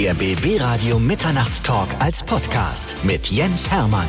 Der BB Radio Mitternachtstalk als Podcast mit Jens Hermann.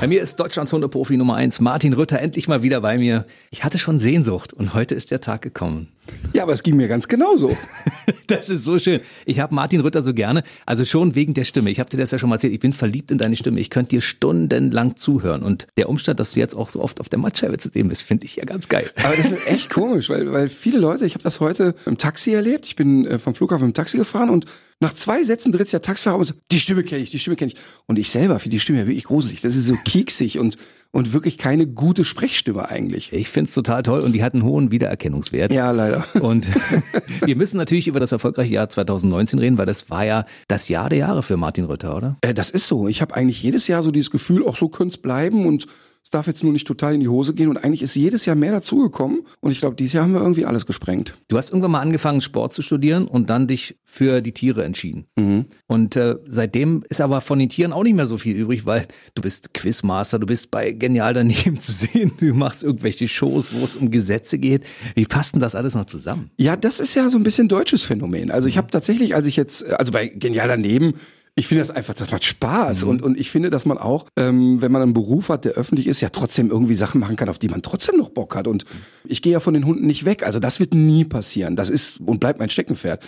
Bei mir ist Deutschlands Hundeprofi Nummer eins Martin Rütter endlich mal wieder bei mir. Ich hatte schon Sehnsucht und heute ist der Tag gekommen. Ja, aber es ging mir ganz genauso. das ist so schön. Ich habe Martin Rütter so gerne, also schon wegen der Stimme. Ich habe dir das ja schon mal erzählt. Ich bin verliebt in deine Stimme. Ich könnte dir stundenlang zuhören. Und der Umstand, dass du jetzt auch so oft auf der Mattscheibe zu sehen bist, finde ich ja ganz geil. Aber das ist echt komisch, weil, weil viele Leute, ich habe das heute im Taxi erlebt. Ich bin äh, vom Flughafen im Taxi gefahren und nach zwei Sätzen dreht sich der Taxifahrer um und so, die Stimme kenne ich, die Stimme kenne ich. Und ich selber finde die Stimme ja wirklich gruselig. Das ist so kieksig und, und wirklich keine gute Sprechstimme eigentlich. Ich finde es total toll und die hat einen hohen Wiedererkennungswert. Ja, leider. Und wir müssen natürlich über das erfolgreiche Jahr 2019 reden, weil das war ja das Jahr der Jahre für Martin Rütter, oder? Äh, das ist so. Ich habe eigentlich jedes Jahr so dieses Gefühl, auch so könnte es bleiben und es darf jetzt nur nicht total in die Hose gehen und eigentlich ist jedes Jahr mehr dazugekommen und ich glaube, dieses Jahr haben wir irgendwie alles gesprengt. Du hast irgendwann mal angefangen, Sport zu studieren und dann dich für die Tiere entschieden. Mhm. Und äh, seitdem ist aber von den Tieren auch nicht mehr so viel übrig, weil du bist Quizmaster, du bist bei Genial daneben zu sehen, du machst irgendwelche Shows, wo es um Gesetze geht. Wie passt denn das alles noch zusammen? Ja, das ist ja so ein bisschen deutsches Phänomen. Also ich habe tatsächlich, als ich jetzt, also bei Genial daneben, ich finde das einfach, das macht Spaß. Mhm. Und, und ich finde, dass man auch, ähm, wenn man einen Beruf hat, der öffentlich ist, ja trotzdem irgendwie Sachen machen kann, auf die man trotzdem noch Bock hat. Und ich gehe ja von den Hunden nicht weg. Also das wird nie passieren. Das ist und bleibt mein Steckenpferd.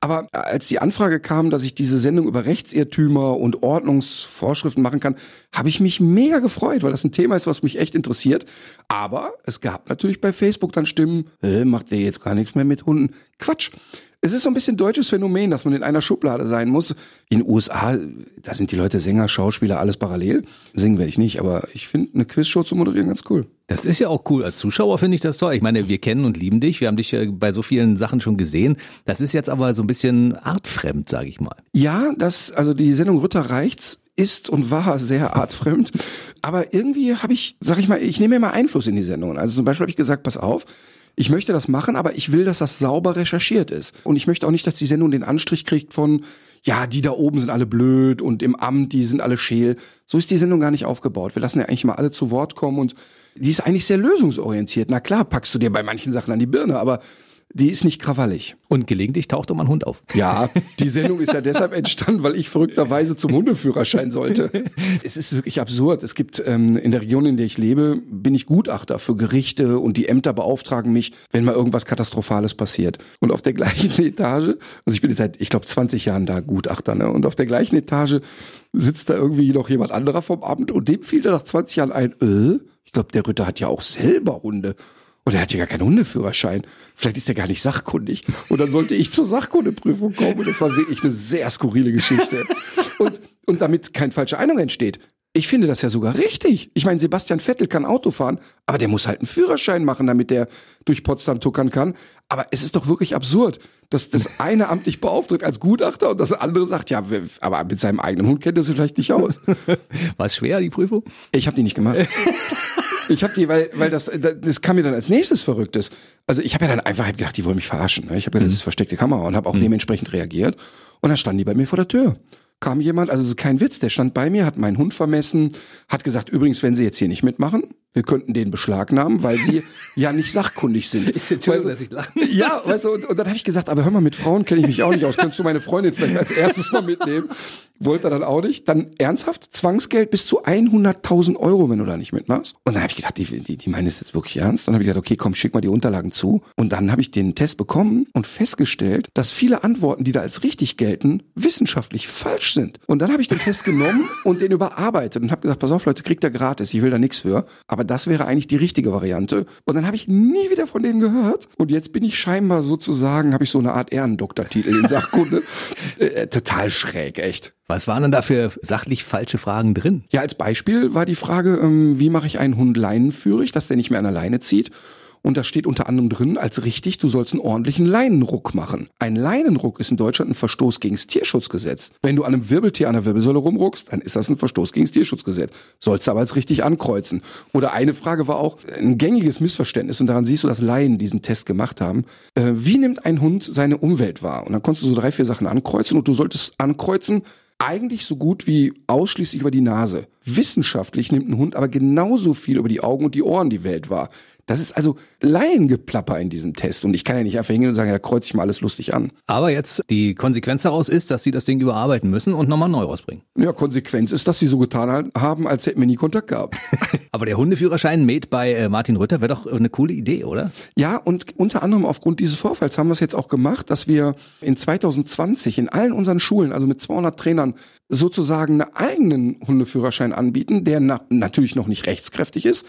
Aber als die Anfrage kam, dass ich diese Sendung über Rechtsirrtümer und Ordnungsvorschriften machen kann, habe ich mich mega gefreut, weil das ein Thema ist, was mich echt interessiert. Aber es gab natürlich bei Facebook dann Stimmen, äh, macht der jetzt gar nichts mehr mit Hunden. Quatsch. Es ist so ein bisschen deutsches Phänomen, dass man in einer Schublade sein muss. In den USA, da sind die Leute Sänger, Schauspieler, alles parallel. Singen werde ich nicht, aber ich finde eine Quizshow zu moderieren ganz cool. Das ist ja auch cool. Als Zuschauer finde ich das toll. Ich meine, wir kennen und lieben dich. Wir haben dich bei so vielen Sachen schon gesehen. Das ist jetzt aber so ein bisschen artfremd, sage ich mal. Ja, das, also die Sendung Ritter reicht's ist und war sehr artfremd. Aber irgendwie habe ich, sag ich mal, ich nehme immer Einfluss in die Sendungen. Also zum Beispiel habe ich gesagt, pass auf, ich möchte das machen, aber ich will, dass das sauber recherchiert ist. Und ich möchte auch nicht, dass die Sendung den Anstrich kriegt von, ja, die da oben sind alle blöd und im Amt, die sind alle scheel. So ist die Sendung gar nicht aufgebaut. Wir lassen ja eigentlich mal alle zu Wort kommen und die ist eigentlich sehr lösungsorientiert. Na klar, packst du dir bei manchen Sachen an die Birne, aber die ist nicht krawallig. Und gelegentlich taucht auch mal ein Hund auf. Ja, die Sendung ist ja deshalb entstanden, weil ich verrückterweise zum Hundeführerschein sollte. Es ist wirklich absurd. Es gibt ähm, in der Region, in der ich lebe, bin ich Gutachter für Gerichte und die Ämter beauftragen mich, wenn mal irgendwas Katastrophales passiert. Und auf der gleichen Etage, also ich bin jetzt seit, ich glaube, 20 Jahren da Gutachter, ne? Und auf der gleichen Etage sitzt da irgendwie noch jemand anderer vom Amt und dem fiel da nach 20 Jahren ein, äh, ich glaube, der Ritter hat ja auch selber Hunde. Und er hat ja gar keinen Hundeführerschein. Vielleicht ist er gar nicht sachkundig. Und dann sollte ich zur Sachkundeprüfung kommen. Und das war wirklich eine sehr skurrile Geschichte. Und, und damit kein falscher Eindruck entsteht. Ich finde das ja sogar richtig. Ich meine, Sebastian Vettel kann Auto fahren, aber der muss halt einen Führerschein machen, damit der durch Potsdam tuckern kann. Aber es ist doch wirklich absurd, dass das eine Amt dich beauftragt als Gutachter und das andere sagt, ja, aber mit seinem eigenen Hund kennt er sich vielleicht nicht aus. War es schwer, die Prüfung? Ich habe die nicht gemacht. Ich habe die, weil, weil das, das kam mir dann als nächstes Verrücktes. Also ich habe ja dann einfach hab gedacht, die wollen mich verarschen. Ne? Ich habe ja mhm. das ist versteckte Kamera und habe auch mhm. dementsprechend reagiert. Und dann standen die bei mir vor der Tür kam jemand, also es ist kein Witz, der stand bei mir, hat meinen Hund vermessen, hat gesagt, übrigens, wenn Sie jetzt hier nicht mitmachen, wir könnten den beschlagnahmen, weil Sie ja nicht sachkundig sind. Entschuldigung, dass ich lachen Ja, weißt du, und, und dann habe ich gesagt, aber hör mal, mit Frauen kenne ich mich auch nicht aus, könntest du meine Freundin vielleicht als erstes mal mitnehmen? Wollte er dann auch nicht. Dann ernsthaft, Zwangsgeld bis zu 100.000 Euro, wenn du da nicht mitmachst. Und dann habe ich gedacht, die, die, die meinen es jetzt wirklich ernst. Und dann habe ich gesagt, okay, komm, schick mal die Unterlagen zu. Und dann habe ich den Test bekommen und festgestellt, dass viele Antworten, die da als richtig gelten, wissenschaftlich falsch sind. Und dann habe ich den Test genommen und den überarbeitet und habe gesagt, pass auf, Leute, kriegt ihr gratis, ich will da nichts für. Aber das wäre eigentlich die richtige Variante. Und dann habe ich nie wieder von denen gehört. Und jetzt bin ich scheinbar sozusagen, habe ich so eine Art Ehrendoktortitel in Sachkunde. äh, äh total schräg, echt. Was waren denn da für sachlich falsche Fragen drin? Ja, als Beispiel war die Frage, ähm, wie mache ich einen Hund leinenführig, dass der nicht mehr an der Leine zieht? Und da steht unter anderem drin, als richtig, du sollst einen ordentlichen Leinenruck machen. Ein Leinenruck ist in Deutschland ein Verstoß gegen das Tierschutzgesetz. Wenn du an einem Wirbeltier an der Wirbelsäule rumruckst, dann ist das ein Verstoß gegen das Tierschutzgesetz. Sollst du aber als richtig ankreuzen. Oder eine Frage war auch ein gängiges Missverständnis, und daran siehst du, dass Laien diesen Test gemacht haben. Äh, wie nimmt ein Hund seine Umwelt wahr? Und dann konntest du so drei, vier Sachen ankreuzen und du solltest ankreuzen, eigentlich so gut wie ausschließlich über die Nase. Wissenschaftlich nimmt ein Hund aber genauso viel über die Augen und die Ohren die Welt wahr. Das ist also Laiengeplapper in diesem Test. Und ich kann ja nicht einfach hingehen und sagen, ja, kreuz ich mal alles lustig an. Aber jetzt die Konsequenz daraus ist, dass sie das Ding überarbeiten müssen und nochmal neu rausbringen. Ja, Konsequenz ist, dass sie so getan haben, als hätten wir nie Kontakt gehabt. Aber der Hundeführerschein made bei äh, Martin Rütter wäre doch eine coole Idee, oder? Ja, und unter anderem aufgrund dieses Vorfalls haben wir es jetzt auch gemacht, dass wir in 2020 in allen unseren Schulen, also mit 200 Trainern, sozusagen einen eigenen Hundeführerschein anbieten, der na natürlich noch nicht rechtskräftig ist,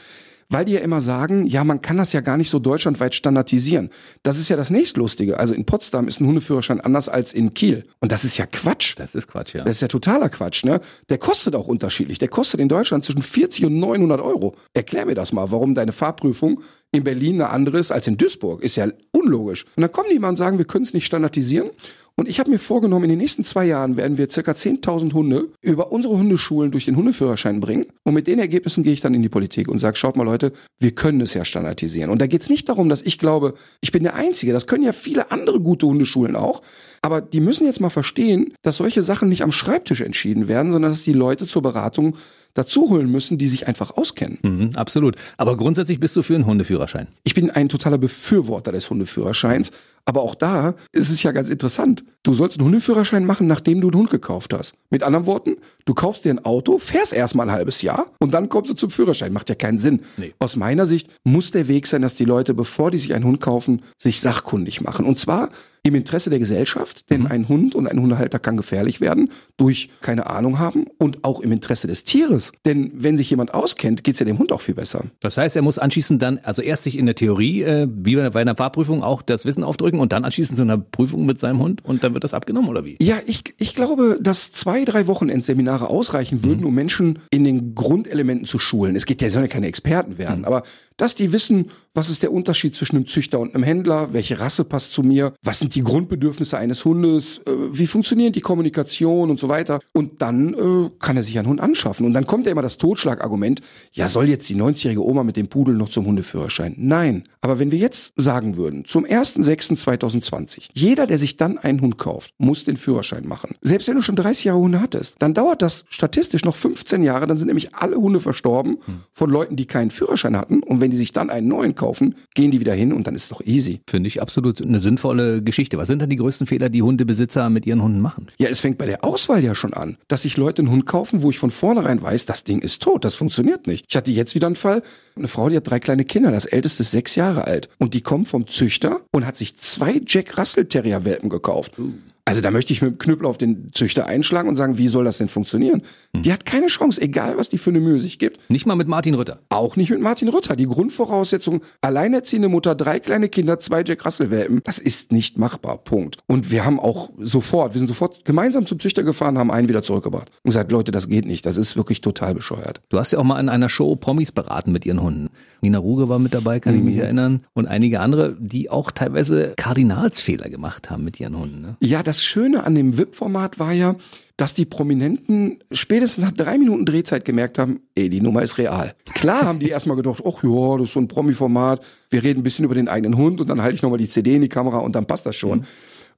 weil die ja immer sagen, ja, man kann das ja gar nicht so deutschlandweit standardisieren. Das ist ja das nächstlustige. Also in Potsdam ist ein Hundeführerschein anders als in Kiel. Und das ist ja Quatsch. Das ist Quatsch, ja. Das ist ja totaler Quatsch, ne? Der kostet auch unterschiedlich. Der kostet in Deutschland zwischen 40 und 900 Euro. Erklär mir das mal, warum deine Fahrprüfung in Berlin eine andere ist als in Duisburg. Ist ja unlogisch. Und dann kommen die mal und sagen, wir können es nicht standardisieren. Und ich habe mir vorgenommen, in den nächsten zwei Jahren werden wir circa 10.000 Hunde über unsere Hundeschulen durch den Hundeführerschein bringen. Und mit den Ergebnissen gehe ich dann in die Politik und sage, schaut mal Leute, wir können es ja standardisieren. Und da geht es nicht darum, dass ich glaube, ich bin der Einzige. Das können ja viele andere gute Hundeschulen auch. Aber die müssen jetzt mal verstehen, dass solche Sachen nicht am Schreibtisch entschieden werden, sondern dass die Leute zur Beratung dazu holen müssen, die sich einfach auskennen. Mhm, absolut. Aber grundsätzlich bist du für einen Hundeführerschein. Ich bin ein totaler Befürworter des Hundeführerscheins. Aber auch da ist es ja ganz interessant. Du sollst einen Hundeführerschein machen, nachdem du einen Hund gekauft hast. Mit anderen Worten, du kaufst dir ein Auto, fährst erstmal ein halbes Jahr und dann kommst du zum Führerschein. Macht ja keinen Sinn. Nee. Aus meiner Sicht muss der Weg sein, dass die Leute, bevor die sich einen Hund kaufen, sich sachkundig machen. Und zwar im Interesse der Gesellschaft, denn mhm. ein Hund und ein Hundehalter kann gefährlich werden durch keine Ahnung haben und auch im Interesse des Tieres. Denn wenn sich jemand auskennt, geht es ja dem Hund auch viel besser. Das heißt, er muss anschließend dann, also erst sich in der Theorie, äh, wie bei einer Fahrprüfung, auch das Wissen aufdrücken und dann anschließend zu einer Prüfung mit seinem Hund und dann wird das abgenommen oder wie? Ja, ich, ich glaube, dass zwei, drei Wochenendseminare ausreichen würden, mhm. um Menschen in den Grundelementen zu schulen. Es geht ja, sollen ja keine Experten werden, mhm. aber dass die wissen, was ist der Unterschied zwischen einem Züchter und einem Händler, welche Rasse passt zu mir, was sind die Grundbedürfnisse eines Hundes, äh, wie funktioniert die Kommunikation und so weiter. Und dann äh, kann er sich einen Hund anschaffen. Und dann kommt ja immer das Totschlagargument, ja, soll jetzt die 90-jährige Oma mit dem Pudel noch zum Hundeführerschein? Nein. Aber wenn wir jetzt sagen würden, zum 1.6.2020, jeder, der sich dann einen Hund kauft, muss den Führerschein machen. Selbst wenn du schon 30 Jahre Hunde hattest, dann dauert das statistisch noch 15 Jahre, dann sind nämlich alle Hunde verstorben von Leuten, die keinen Führerschein hatten. Und wenn die sich dann einen neuen kaufen, gehen die wieder hin und dann ist es doch easy. Finde ich absolut eine sinnvolle Geschichte. Was sind denn die größten Fehler, die Hundebesitzer mit ihren Hunden machen? Ja, es fängt bei der Auswahl ja schon an, dass sich Leute einen Hund kaufen, wo ich von vornherein weiß, das Ding ist tot, das funktioniert nicht. Ich hatte jetzt wieder einen Fall, eine Frau, die hat drei kleine Kinder, das älteste ist sechs Jahre alt und die kommt vom Züchter und hat sich zwei Jack Russell Terrier Welpen gekauft. Uh. Also da möchte ich mit dem Knüppel auf den Züchter einschlagen und sagen, wie soll das denn funktionieren? Hm. Die hat keine Chance, egal was die für eine Mühe sich gibt. Nicht mal mit Martin Rütter. Auch nicht mit Martin Rütter. Die Grundvoraussetzung, alleinerziehende Mutter, drei kleine Kinder, zwei Jack Russell Welpen, das ist nicht machbar. Punkt. Und wir haben auch sofort, wir sind sofort gemeinsam zum Züchter gefahren, haben einen wieder zurückgebracht und gesagt, Leute, das geht nicht. Das ist wirklich total bescheuert. Du hast ja auch mal in einer Show Promis beraten mit ihren Hunden. Nina Ruge war mit dabei, kann mhm. ich mich erinnern. Und einige andere, die auch teilweise Kardinalsfehler gemacht haben mit ihren Hunden. Ne? Ja, das Schöne an dem VIP-Format war ja, dass die Prominenten spätestens nach drei Minuten Drehzeit gemerkt haben, ey, die Nummer ist real. Klar haben die erstmal gedacht, ach ja, das ist so ein Promi-Format, wir reden ein bisschen über den eigenen Hund und dann halte ich nochmal die CD in die Kamera und dann passt das schon. Mhm.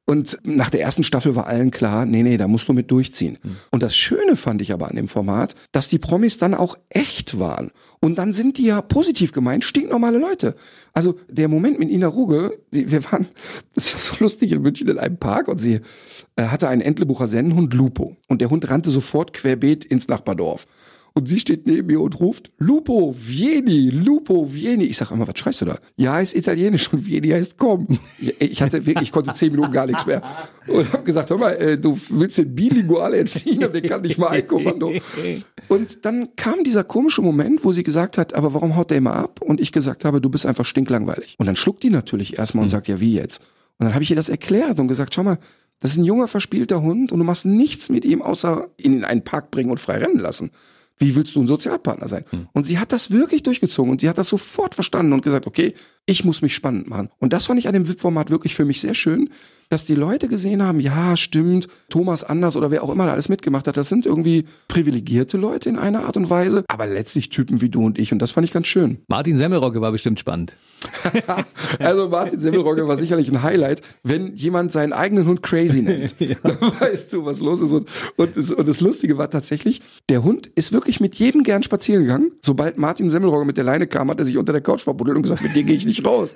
Und nach der ersten Staffel war allen klar, nee, nee, da musst du mit durchziehen. Mhm. Und das Schöne fand ich aber an dem Format, dass die Promis dann auch echt waren. Und dann sind die ja positiv gemeint, stinknormale Leute. Also der Moment mit Ina Ruge, wir waren, das war so lustig in München in einem Park und sie äh, hatte einen Entlebucher Sennenhund Lupo. Und der Hund rannte sofort querbeet ins Nachbardorf. Und sie steht neben mir und ruft, Lupo, Vieni, Lupo, Vieni. Ich sag immer, was schreist du da? Ja, ist italienisch und Vieni heißt komm. Ich hatte wirklich, ich konnte zehn Minuten gar nichts mehr. Und habe gesagt, hör mal, äh, du willst den bilingual erziehen, aber den kann nicht mal ein Kommando. Und dann kam dieser komische Moment, wo sie gesagt hat, aber warum haut der immer ab? Und ich gesagt habe, du bist einfach stinklangweilig. Und dann schluckt die natürlich erstmal und mhm. sagt, ja, wie jetzt? Und dann habe ich ihr das erklärt und gesagt, schau mal, das ist ein junger, verspielter Hund und du machst nichts mit ihm, außer ihn in einen Park bringen und frei rennen lassen. Wie willst du ein Sozialpartner sein? Hm. Und sie hat das wirklich durchgezogen und sie hat das sofort verstanden und gesagt, okay, ich muss mich spannend machen. Und das fand ich an dem VIP-Format wirklich für mich sehr schön, dass die Leute gesehen haben, ja, stimmt, Thomas Anders oder wer auch immer da alles mitgemacht hat, das sind irgendwie privilegierte Leute in einer Art und Weise, aber letztlich Typen wie du und ich und das fand ich ganz schön. Martin Semmelrogge war bestimmt spannend. also Martin Semmelrogge war sicherlich ein Highlight. Wenn jemand seinen eigenen Hund crazy nennt, ja. dann weißt du, was los ist. Und, und, das, und das Lustige war tatsächlich, der Hund ist wirklich mit jedem gern spazieren gegangen. Sobald Martin Semmelrogge mit der Leine kam, hat er sich unter der Couch verbuddelt und gesagt, mit dir gehe ich nicht raus.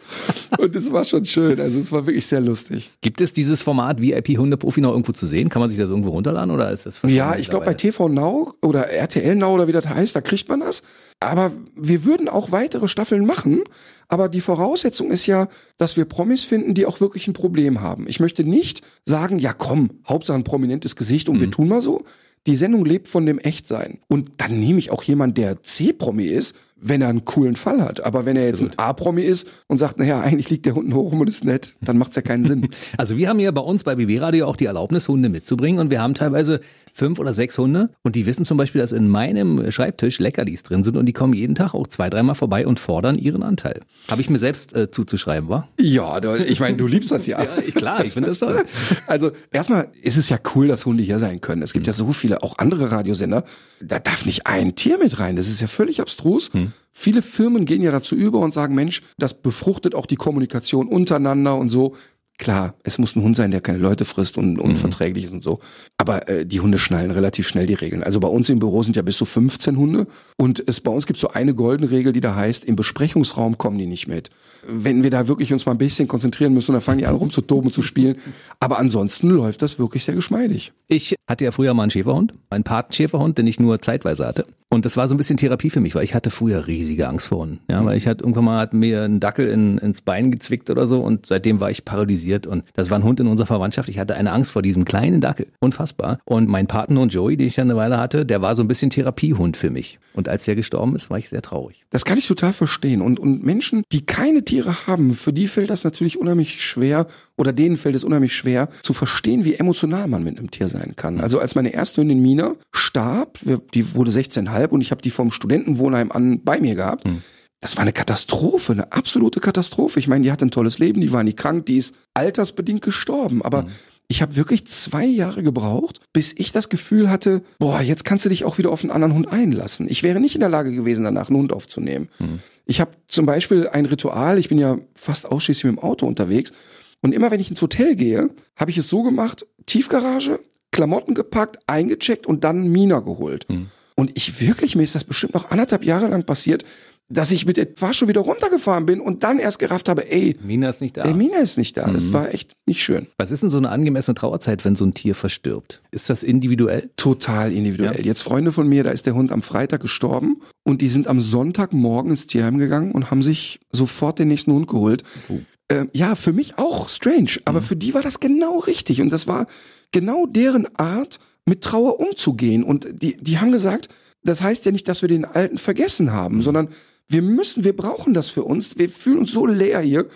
Und es war schon schön. Also es war wirklich sehr lustig. Gibt es dieses Format VIP Hundeprofi noch irgendwo zu sehen? Kann man sich das irgendwo runterladen oder ist das Ja, ich glaube bei TV Now oder RTL Now oder wie das heißt, da kriegt man das. Aber wir würden auch weitere Staffeln machen. Aber die Voraussetzung ist ja, dass wir Promis finden, die auch wirklich ein Problem haben. Ich möchte nicht sagen, ja komm, Hauptsache ein prominentes Gesicht und mhm. wir tun mal so. Die Sendung lebt von dem Echtsein. Und dann nehme ich auch jemanden, der C-Promi ist, wenn er einen coolen Fall hat. Aber wenn er jetzt ein A-Promi ist und sagt, naja, eigentlich liegt der Hund nur rum und ist nett, dann macht es ja keinen Sinn. Also wir haben ja bei uns bei BW Radio auch die Erlaubnis, Hunde mitzubringen und wir haben teilweise fünf oder sechs Hunde und die wissen zum Beispiel, dass in meinem Schreibtisch Leckerlis drin sind und die kommen jeden Tag auch zwei, dreimal vorbei und fordern ihren Anteil. Habe ich mir selbst äh, zuzuschreiben, wa? Ja, ich meine, du liebst das ja. ja klar, ich finde das toll. Also erstmal ist es ja cool, dass Hunde hier sein können. Es gibt mhm. ja so viele, auch andere Radiosender, da darf nicht ein Tier mit rein. Das ist ja völlig abstrus. Mhm. Viele Firmen gehen ja dazu über und sagen, Mensch, das befruchtet auch die Kommunikation untereinander und so. Klar, es muss ein Hund sein, der keine Leute frisst und unverträglich mhm. ist und so. Aber äh, die Hunde schnallen relativ schnell die Regeln. Also bei uns im Büro sind ja bis zu 15 Hunde und es bei uns gibt so eine goldene Regel, die da heißt, im Besprechungsraum kommen die nicht mit. Wenn wir da wirklich uns mal ein bisschen konzentrieren müssen, dann fangen die an rumzutoben und zu spielen. Aber ansonsten läuft das wirklich sehr geschmeidig. Ich hatte ja früher mal einen Schäferhund, einen Patenschäferhund, den ich nur zeitweise hatte. Und das war so ein bisschen Therapie für mich, weil ich hatte früher riesige Angst vor Hunden. Ja, weil ich hatte irgendwann mal hat mir ein Dackel in, ins Bein gezwickt oder so und seitdem war ich paralysiert und das war ein Hund in unserer Verwandtschaft. Ich hatte eine Angst vor diesem kleinen Dackel. Unfassbar. Und mein Partnerhund Joey, den ich ja eine Weile hatte, der war so ein bisschen Therapiehund für mich. Und als der gestorben ist, war ich sehr traurig. Das kann ich total verstehen. Und, und Menschen, die keine Tiere haben, für die fällt das natürlich unheimlich schwer oder denen fällt es unheimlich schwer zu verstehen, wie emotional man mit einem Tier sein kann. Also als meine erste Hündin Mina starb, die wurde 16,5 anderthalb und ich habe die vom Studentenwohnheim an bei mir gehabt. Mhm. Das war eine Katastrophe, eine absolute Katastrophe. Ich meine, die hatte ein tolles Leben, die war nie krank, die ist altersbedingt gestorben. Aber mhm. ich habe wirklich zwei Jahre gebraucht, bis ich das Gefühl hatte, boah, jetzt kannst du dich auch wieder auf einen anderen Hund einlassen. Ich wäre nicht in der Lage gewesen, danach einen Hund aufzunehmen. Mhm. Ich habe zum Beispiel ein Ritual, ich bin ja fast ausschließlich mit dem Auto unterwegs. Und immer wenn ich ins Hotel gehe, habe ich es so gemacht, Tiefgarage, Klamotten gepackt, eingecheckt und dann Mina geholt. Mhm. Und ich wirklich, mir ist das bestimmt noch anderthalb Jahre lang passiert, dass ich mit der Fahrstuhl wieder runtergefahren bin und dann erst gerafft habe, ey, Mina ist nicht da. Der Mina ist nicht da. Mhm. Das war echt nicht schön. Was ist denn so eine angemessene Trauerzeit, wenn so ein Tier verstirbt? Ist das individuell? Total individuell. Ja. Jetzt Freunde von mir, da ist der Hund am Freitag gestorben und die sind am Sonntagmorgen ins Tierheim gegangen und haben sich sofort den nächsten Hund geholt. Uh. Äh, ja, für mich auch strange, aber mhm. für die war das genau richtig und das war genau deren Art, mit Trauer umzugehen. Und die, die haben gesagt, das heißt ja nicht, dass wir den Alten vergessen haben, mhm. sondern wir müssen, wir brauchen das für uns. Wir fühlen uns so leer hier.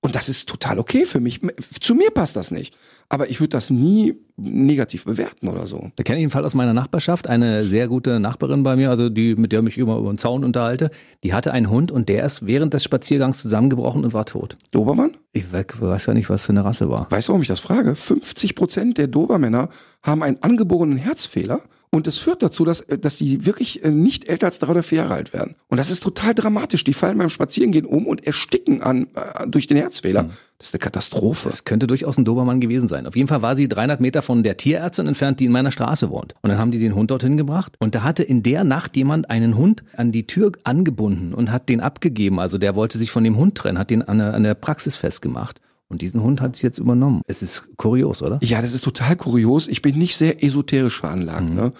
Und das ist total okay für mich. Zu mir passt das nicht. Aber ich würde das nie negativ bewerten oder so. Da kenne ich einen Fall aus meiner Nachbarschaft. Eine sehr gute Nachbarin bei mir, also die, mit der ich mich immer über den Zaun unterhalte, die hatte einen Hund und der ist während des Spaziergangs zusammengebrochen und war tot. Dobermann? Ich weiß ja nicht, was für eine Rasse war. Weißt du, warum ich das frage? 50 Prozent der Dobermänner haben einen angeborenen Herzfehler und das führt dazu, dass, äh, dass die wirklich äh, nicht älter als drei oder vier Jahre alt werden. Und das ist total dramatisch. Die fallen beim Spazierengehen um und ersticken an, äh, durch den Herzfehler. Mhm. Das ist eine Katastrophe. Das könnte durchaus ein Dobermann gewesen sein. Auf jeden Fall war sie 300 Meter von der Tierärztin entfernt, die in meiner Straße wohnt. Und dann haben die den Hund dorthin gebracht. Und da hatte in der Nacht jemand einen Hund an die Tür angebunden und hat den abgegeben. Also der wollte sich von dem Hund trennen, hat den an der, an der Praxis festgemacht. Und diesen Hund hat sie jetzt übernommen. Es ist kurios, oder? Ja, das ist total kurios. Ich bin nicht sehr esoterisch veranlagt. Mhm. Ne?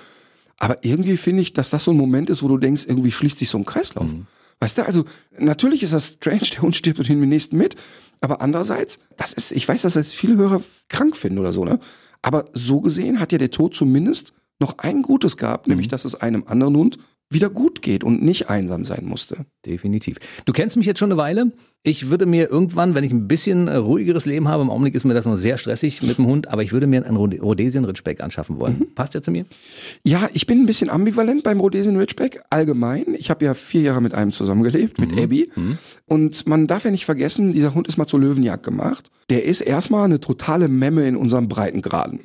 Aber irgendwie finde ich, dass das so ein Moment ist, wo du denkst, irgendwie schließt sich so ein Kreislauf. Mhm. Weißt du, also natürlich ist das strange, der Hund stirbt und den nächsten mit. Aber andererseits, das ist, ich weiß, dass das viele Hörer krank finden oder so, ne? Aber so gesehen hat ja der Tod zumindest noch ein Gutes gehabt, mhm. nämlich dass es einem anderen Hund wieder gut geht und nicht einsam sein musste. Definitiv. Du kennst mich jetzt schon eine Weile. Ich würde mir irgendwann, wenn ich ein bisschen äh, ruhigeres Leben habe, im Augenblick ist mir das noch sehr stressig mit dem Hund, aber ich würde mir einen Rhodesian Ridgeback anschaffen wollen. Mhm. Passt der zu mir? Ja, ich bin ein bisschen ambivalent beim Rhodesian Ridgeback allgemein. Ich habe ja vier Jahre mit einem zusammengelebt, mit mhm. Abby. Mhm. Und man darf ja nicht vergessen, dieser Hund ist mal zur Löwenjagd gemacht. Der ist erstmal eine totale Memme in unserem Breitengraden.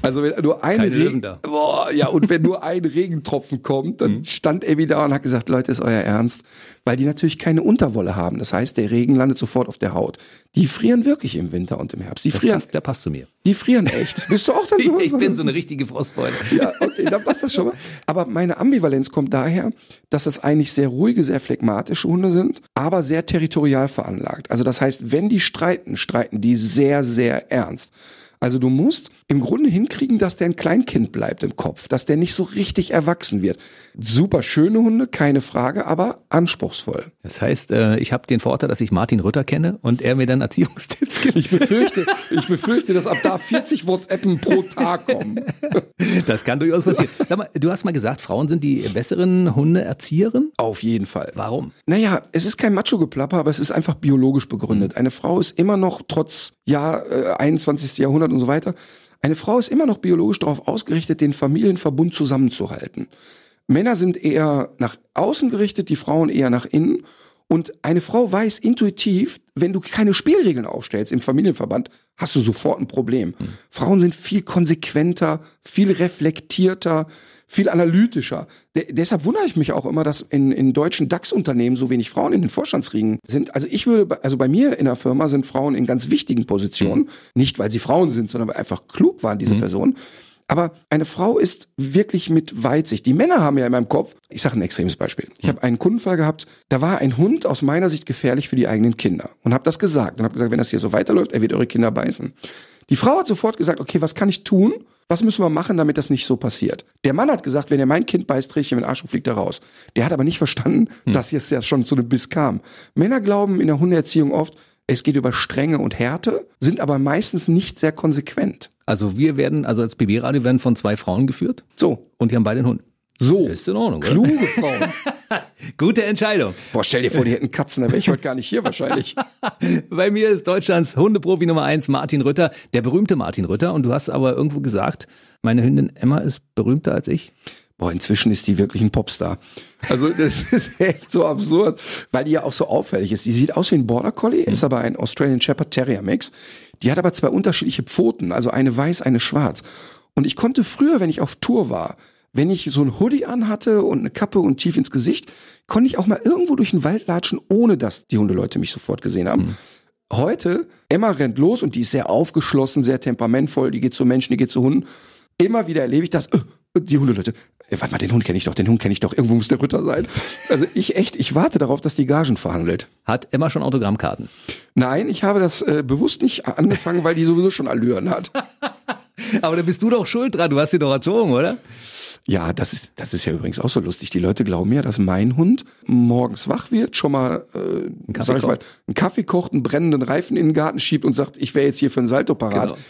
Also wenn nur ein Regen, boah, ja, und wenn nur ein Regentropfen kommt, dann mhm. stand Abby da und hat gesagt, Leute, ist euer Ernst? Weil die natürlich keine Unterwolle haben. Das heißt, der Regen landet sofort auf der Haut. Die frieren wirklich im Winter und im Herbst. Die das frieren. Passt, der passt zu mir. Die frieren echt. Bist du auch dann so? ich, ich bin so eine richtige Frostbeule. Ja, okay, dann passt das schon mal. Aber meine Ambivalenz kommt daher, dass es eigentlich sehr ruhige, sehr phlegmatische Hunde sind, aber sehr territorial veranlagt. Also das heißt, wenn die streiten, streiten die sehr, sehr ernst. Also du musst im Grunde hinkriegen, dass der ein Kleinkind bleibt im Kopf, dass der nicht so richtig erwachsen wird. Super schöne Hunde, keine Frage, aber anspruchsvoll. Das heißt, äh, ich habe den Vorteil, dass ich Martin Rütter kenne und er mir dann Erziehungstipps gibt. Ich befürchte, ich befürchte, dass ab da 40 WhatsAppen pro Tag kommen. Das kann durchaus passieren. Mal, du hast mal gesagt, Frauen sind die besseren Hundeerzieherinnen? Auf jeden Fall. Warum? Naja, es ist kein Macho-Geplapper, aber es ist einfach biologisch begründet. Eine Frau ist immer noch trotz ja 21. Äh, Jahrhundert und so weiter eine Frau ist immer noch biologisch darauf ausgerichtet, den Familienverbund zusammenzuhalten. Männer sind eher nach außen gerichtet, die Frauen eher nach innen. Und eine Frau weiß intuitiv, wenn du keine Spielregeln aufstellst im Familienverband, hast du sofort ein Problem. Mhm. Frauen sind viel konsequenter, viel reflektierter, viel analytischer. De deshalb wundere ich mich auch immer, dass in, in deutschen DAX-Unternehmen so wenig Frauen in den Vorstandsriegen sind. Also ich würde, also bei mir in der Firma sind Frauen in ganz wichtigen Positionen. Mhm. Nicht, weil sie Frauen sind, sondern weil einfach klug waren, diese mhm. Personen. Aber eine Frau ist wirklich mit Weitsicht. Die Männer haben ja in meinem Kopf, ich sage ein extremes Beispiel. Ich habe einen Kundenfall gehabt, da war ein Hund aus meiner Sicht gefährlich für die eigenen Kinder. Und habe das gesagt. Und habe gesagt, wenn das hier so weiterläuft, er wird eure Kinder beißen. Die Frau hat sofort gesagt, okay, was kann ich tun? Was müssen wir machen, damit das nicht so passiert? Der Mann hat gesagt, wenn er mein Kind beißt, drehe ich ihm den Arsch und fliegt er raus. Der hat aber nicht verstanden, hm. dass jetzt ja schon zu einem Biss kam. Männer glauben in der Hundeerziehung oft, es geht über Strenge und Härte, sind aber meistens nicht sehr konsequent. Also wir werden, also als BB-Radio werden von zwei Frauen geführt. So. Und die haben beide einen Hund. So. Ist in Ordnung. Kluge Frauen. Gute Entscheidung. Boah, stell dir vor, die hätten Katzen, da wäre ich heute gar nicht hier wahrscheinlich. Bei mir ist Deutschlands Hundeprofi Nummer eins Martin Rütter, der berühmte Martin Rütter. Und du hast aber irgendwo gesagt, meine Hündin Emma ist berühmter als ich. Boah, inzwischen ist die wirklich ein Popstar. Also das ist echt so absurd, weil die ja auch so auffällig ist. Die sieht aus wie ein Border Collie, ist aber ein Australian Shepherd Terrier Mix. Die hat aber zwei unterschiedliche Pfoten, also eine weiß, eine schwarz. Und ich konnte früher, wenn ich auf Tour war, wenn ich so ein Hoodie anhatte und eine Kappe und tief ins Gesicht, konnte ich auch mal irgendwo durch den Wald latschen, ohne dass die Hundeleute mich sofort gesehen haben. Mhm. Heute, Emma rennt los und die ist sehr aufgeschlossen, sehr temperamentvoll, die geht zu Menschen, die geht zu Hunden. Immer wieder erlebe ich das, äh, die Hundeleute, äh, warte mal, den Hund kenne ich doch, den Hund kenne ich doch, irgendwo muss der Ritter sein. Also ich echt, ich warte darauf, dass die Gagen verhandelt. Hat Emma schon Autogrammkarten? Nein, ich habe das äh, bewusst nicht angefangen, weil die sowieso schon Allüren hat. Aber da bist du doch schuld dran, du hast sie doch erzogen, oder? Ja, das ist, das ist ja übrigens auch so lustig. Die Leute glauben ja, dass mein Hund morgens wach wird, schon mal, äh, einen, Kaffee ich mal, einen Kaffee kocht, einen brennenden Reifen in den Garten schiebt und sagt, ich wäre jetzt hier für ein Salto parat. Genau.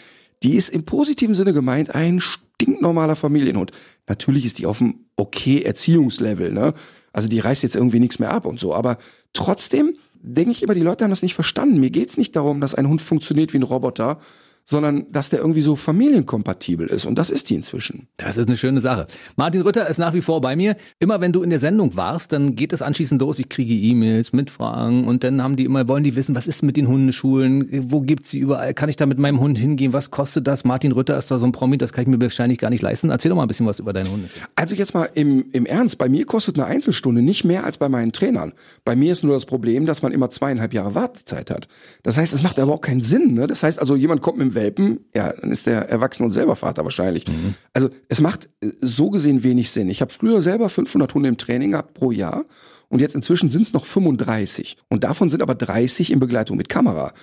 Die ist im positiven Sinne gemeint ein stinknormaler Familienhund. Natürlich ist die auf einem okay Erziehungslevel, ne? Also die reißt jetzt irgendwie nichts mehr ab und so. Aber trotzdem denke ich immer, die Leute haben das nicht verstanden. Mir geht's nicht darum, dass ein Hund funktioniert wie ein Roboter, sondern dass der irgendwie so familienkompatibel ist. Und das ist die inzwischen. Das ist eine schöne Sache. Martin Rütter ist nach wie vor bei mir. Immer wenn du in der Sendung warst, dann geht es anschließend los. Ich kriege E-Mails mit Fragen und dann haben die immer, wollen die wissen, was ist mit den Hundeschulen? Wo gibt's sie überall? Kann ich da mit meinem Hund hingehen? Was kostet das? Martin Rütter ist da so ein Promi, das kann ich mir wahrscheinlich gar nicht leisten. Erzähl doch mal ein bisschen was über deinen Hund. Also jetzt mal im, im Ernst, bei mir kostet eine Einzelstunde nicht mehr als bei meinen Trainern. Bei mir ist nur das Problem, dass man immer zweieinhalb Jahre Wartezeit hat. Das heißt, es macht aber auch keinen Sinn. Ne? Das heißt also, jemand kommt mit dem Welpen, ja, dann ist der erwachsen und selber Vater wahrscheinlich. Mhm. Also es macht äh, so gesehen wenig Sinn. Ich habe früher selber 500 Hunde im Training gehabt pro Jahr und jetzt inzwischen sind es noch 35 und davon sind aber 30 in Begleitung mit Kamera.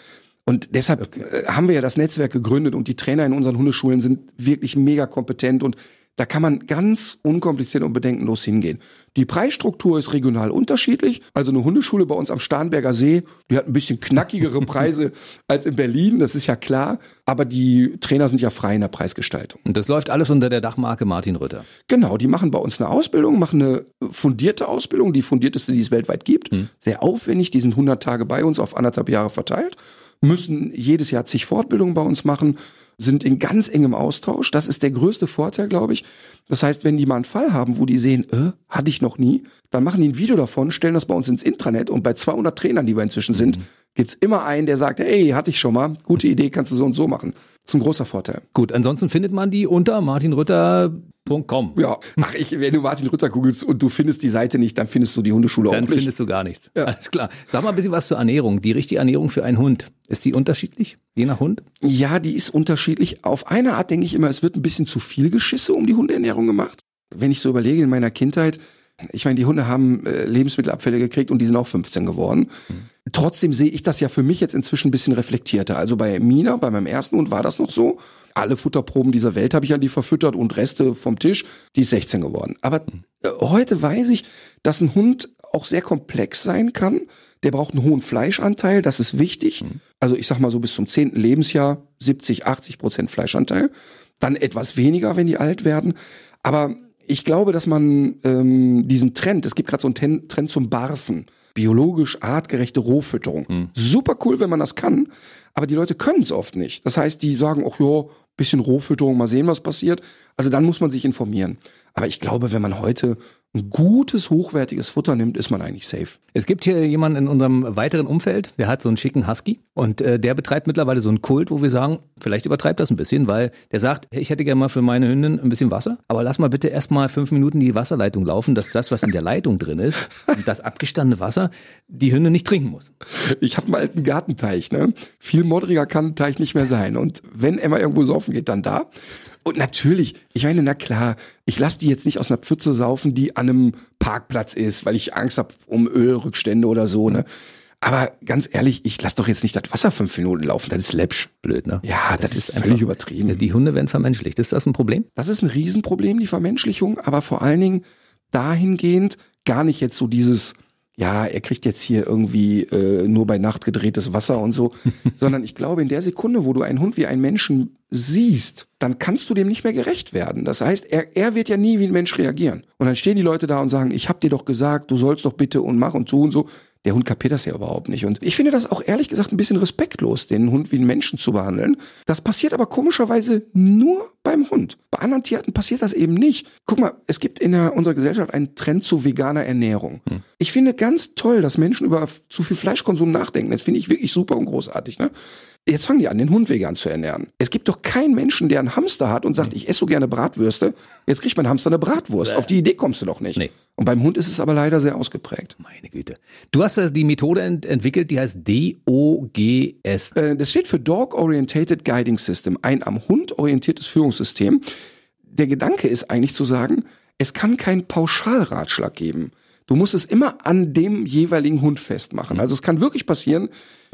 Und deshalb okay. Äh, haben wir ja das Netzwerk gegründet und die Trainer in unseren Hundeschulen sind wirklich mega kompetent und Da kann man ganz unkompliziert und bedenkenlos hingehen. Die Preisstruktur ist regional unterschiedlich. Also eine Hundeschule bei uns am Starnberger See, die hat ein bisschen knackigere Preise als in Berlin, das ist ja klar. Aber die Trainer sind ja frei in der Preisgestaltung. Und das läuft alles unter der Dachmarke Martin Rütter. Genau, die machen bei uns eine Ausbildung, machen eine fundierte Ausbildung, die fundierteste, die es weltweit gibt. Hm. Sehr aufwendig, die sind 100 Tage bei uns auf anderthalb Jahre verteilt, müssen jedes Jahr zig Fortbildungen bei uns machen sind in ganz engem Austausch. Das ist der größte Vorteil, glaube ich. Das heißt, wenn die mal einen Fall haben, wo die sehen, äh, hatte ich noch nie, dann machen die ein Video davon, stellen das bei uns ins Intranet und bei 200 Trainern, die wir inzwischen sind, mhm. gibt's immer einen, der sagt, hey, hatte ich schon mal, gute Idee, kannst du so und so machen. Das ist ein großer Vorteil. Gut, ansonsten findet man die unter martinrütter.com. Ja, ach, ich, wenn du Martin Rütter googelst und du findest die Seite nicht, dann findest du die Hundeschule dann auch nicht. Dann findest du gar nichts. Ja. Alles klar. Sag mal ein bisschen was zur Ernährung. Die richtige Ernährung für einen Hund, ist die unterschiedlich, je nach Hund? Ja, die ist unterschiedlich. Auf eine Art denke ich immer, es wird ein bisschen zu viel Geschisse um die Hundeernährung gemacht. Wenn ich so überlege, in meiner Kindheit, ich meine, die Hunde haben äh, Lebensmittelabfälle gekriegt und die sind auch 15 geworden. Mhm. Trotzdem sehe ich das ja für mich jetzt inzwischen ein bisschen reflektierter. Also bei Mina, bei meinem ersten Hund war das noch so. Alle Futterproben dieser Welt habe ich an die verfüttert und Reste vom Tisch, die ist 16 geworden. Aber äh, heute weiß ich, dass ein Hund auch sehr komplex sein kann. Der braucht einen hohen Fleischanteil, das ist wichtig. Mhm. Also ich sag mal so bis zum zehnten Lebensjahr 70, 80 Prozent Fleischanteil. Dann etwas weniger, wenn die alt werden. Aber ich glaube, dass man ähm, diesen Trend, es gibt gerade so einen Trend zum Barfen, biologisch artgerechte Rohfütterung. Hm. Super cool, wenn man das kann, aber die Leute können es oft nicht. Das heißt, die sagen, ach ja, bisschen Rohfütterung, mal sehen, was passiert. Also dann muss man sich informieren. Aber ich glaube, wenn man heute ein gutes, hochwertiges Futter nimmt, ist man eigentlich safe. Es gibt hier jemanden in unserem weiteren Umfeld, der hat so einen schicken Husky und äh, der betreibt mittlerweile so einen Kult, wo wir sagen, vielleicht übertreibt das ein bisschen, weil der sagt, hey, ich hätte gerne mal für meine Hündin ein bisschen Wasser, aber lass mal bitte erst mal fünf Minuten die Wasserleitung laufen, dass das, was in der Leitung drin ist, das abgestandene Wasser, die Hündin nicht trinken muss. Ich habe einen alten Gartenteich, ne? Viel modriger kann ein Teich nicht mehr sein und wenn Emma irgendwo saufen geht, dann da. Und natürlich, ich meine, na klar, ich lasse die jetzt nicht aus einer Pfütze saufen, die an einem Parkplatz ist, weil ich Angst habe um Ölrückstände oder so, ne? Aber ganz ehrlich, ich lasse doch jetzt nicht das Wasser fünf Minuten laufen, das ist läppsch. Blöd, ne? Ja, das, das ist, völlig einfach, übertrieben. Die Hunde werden vermenschlicht. Ist das ein Problem? Das ist ein Riesenproblem, die Vermenschlichung, aber vor allen Dingen dahingehend gar nicht jetzt so dieses, ja, er kriegt jetzt hier irgendwie äh, nur bei Nacht gedrehtes Wasser und so, sondern ich glaube, in der Sekunde, wo du einen Hund wie einen Menschen siehst, dann kannst du dem nicht mehr gerecht werden. Das heißt, er, er wird ja nie wie ein Mensch reagieren. Und dann stehen die Leute da und sagen, ich hab dir doch gesagt, du sollst doch bitte und mach und so und so. Der Hund kapiert das ja überhaupt nicht. Und ich finde das auch ehrlich gesagt ein bisschen respektlos, den Hund wie einen Menschen zu behandeln. Das passiert aber komischerweise nur beim Hund. Bei anderen Tierarten passiert das eben nicht. Guck mal, es gibt in der, unserer Gesellschaft einen Trend zu veganer Ernährung. Hm. Ich finde ganz toll, dass Menschen über zu viel Fleischkonsum nachdenken. Das finde ich wirklich super und großartig. Ne? Jetzt fangen die an, den Hund vegan zu ernähren. Es gibt doch keinen Menschen, der einen Hamster hat und sagt, ich esse so gerne Bratwürste. Jetzt kriegt mein Hamster eine Bratwurst. Auf die Idee kommst du doch nicht. Nee. Und beim Hund ist es aber leider sehr ausgeprägt. Meine Güte. Du hast die Methode ent entwickelt, die heißt DOGS. Äh, das steht für Dog Orientated Guiding System, ein am Hund orientiertes Führungssystem. Der Gedanke ist eigentlich zu sagen, es kann keinen Pauschalratschlag geben. Du musst es immer an dem jeweiligen Hund festmachen. Also es kann wirklich passieren,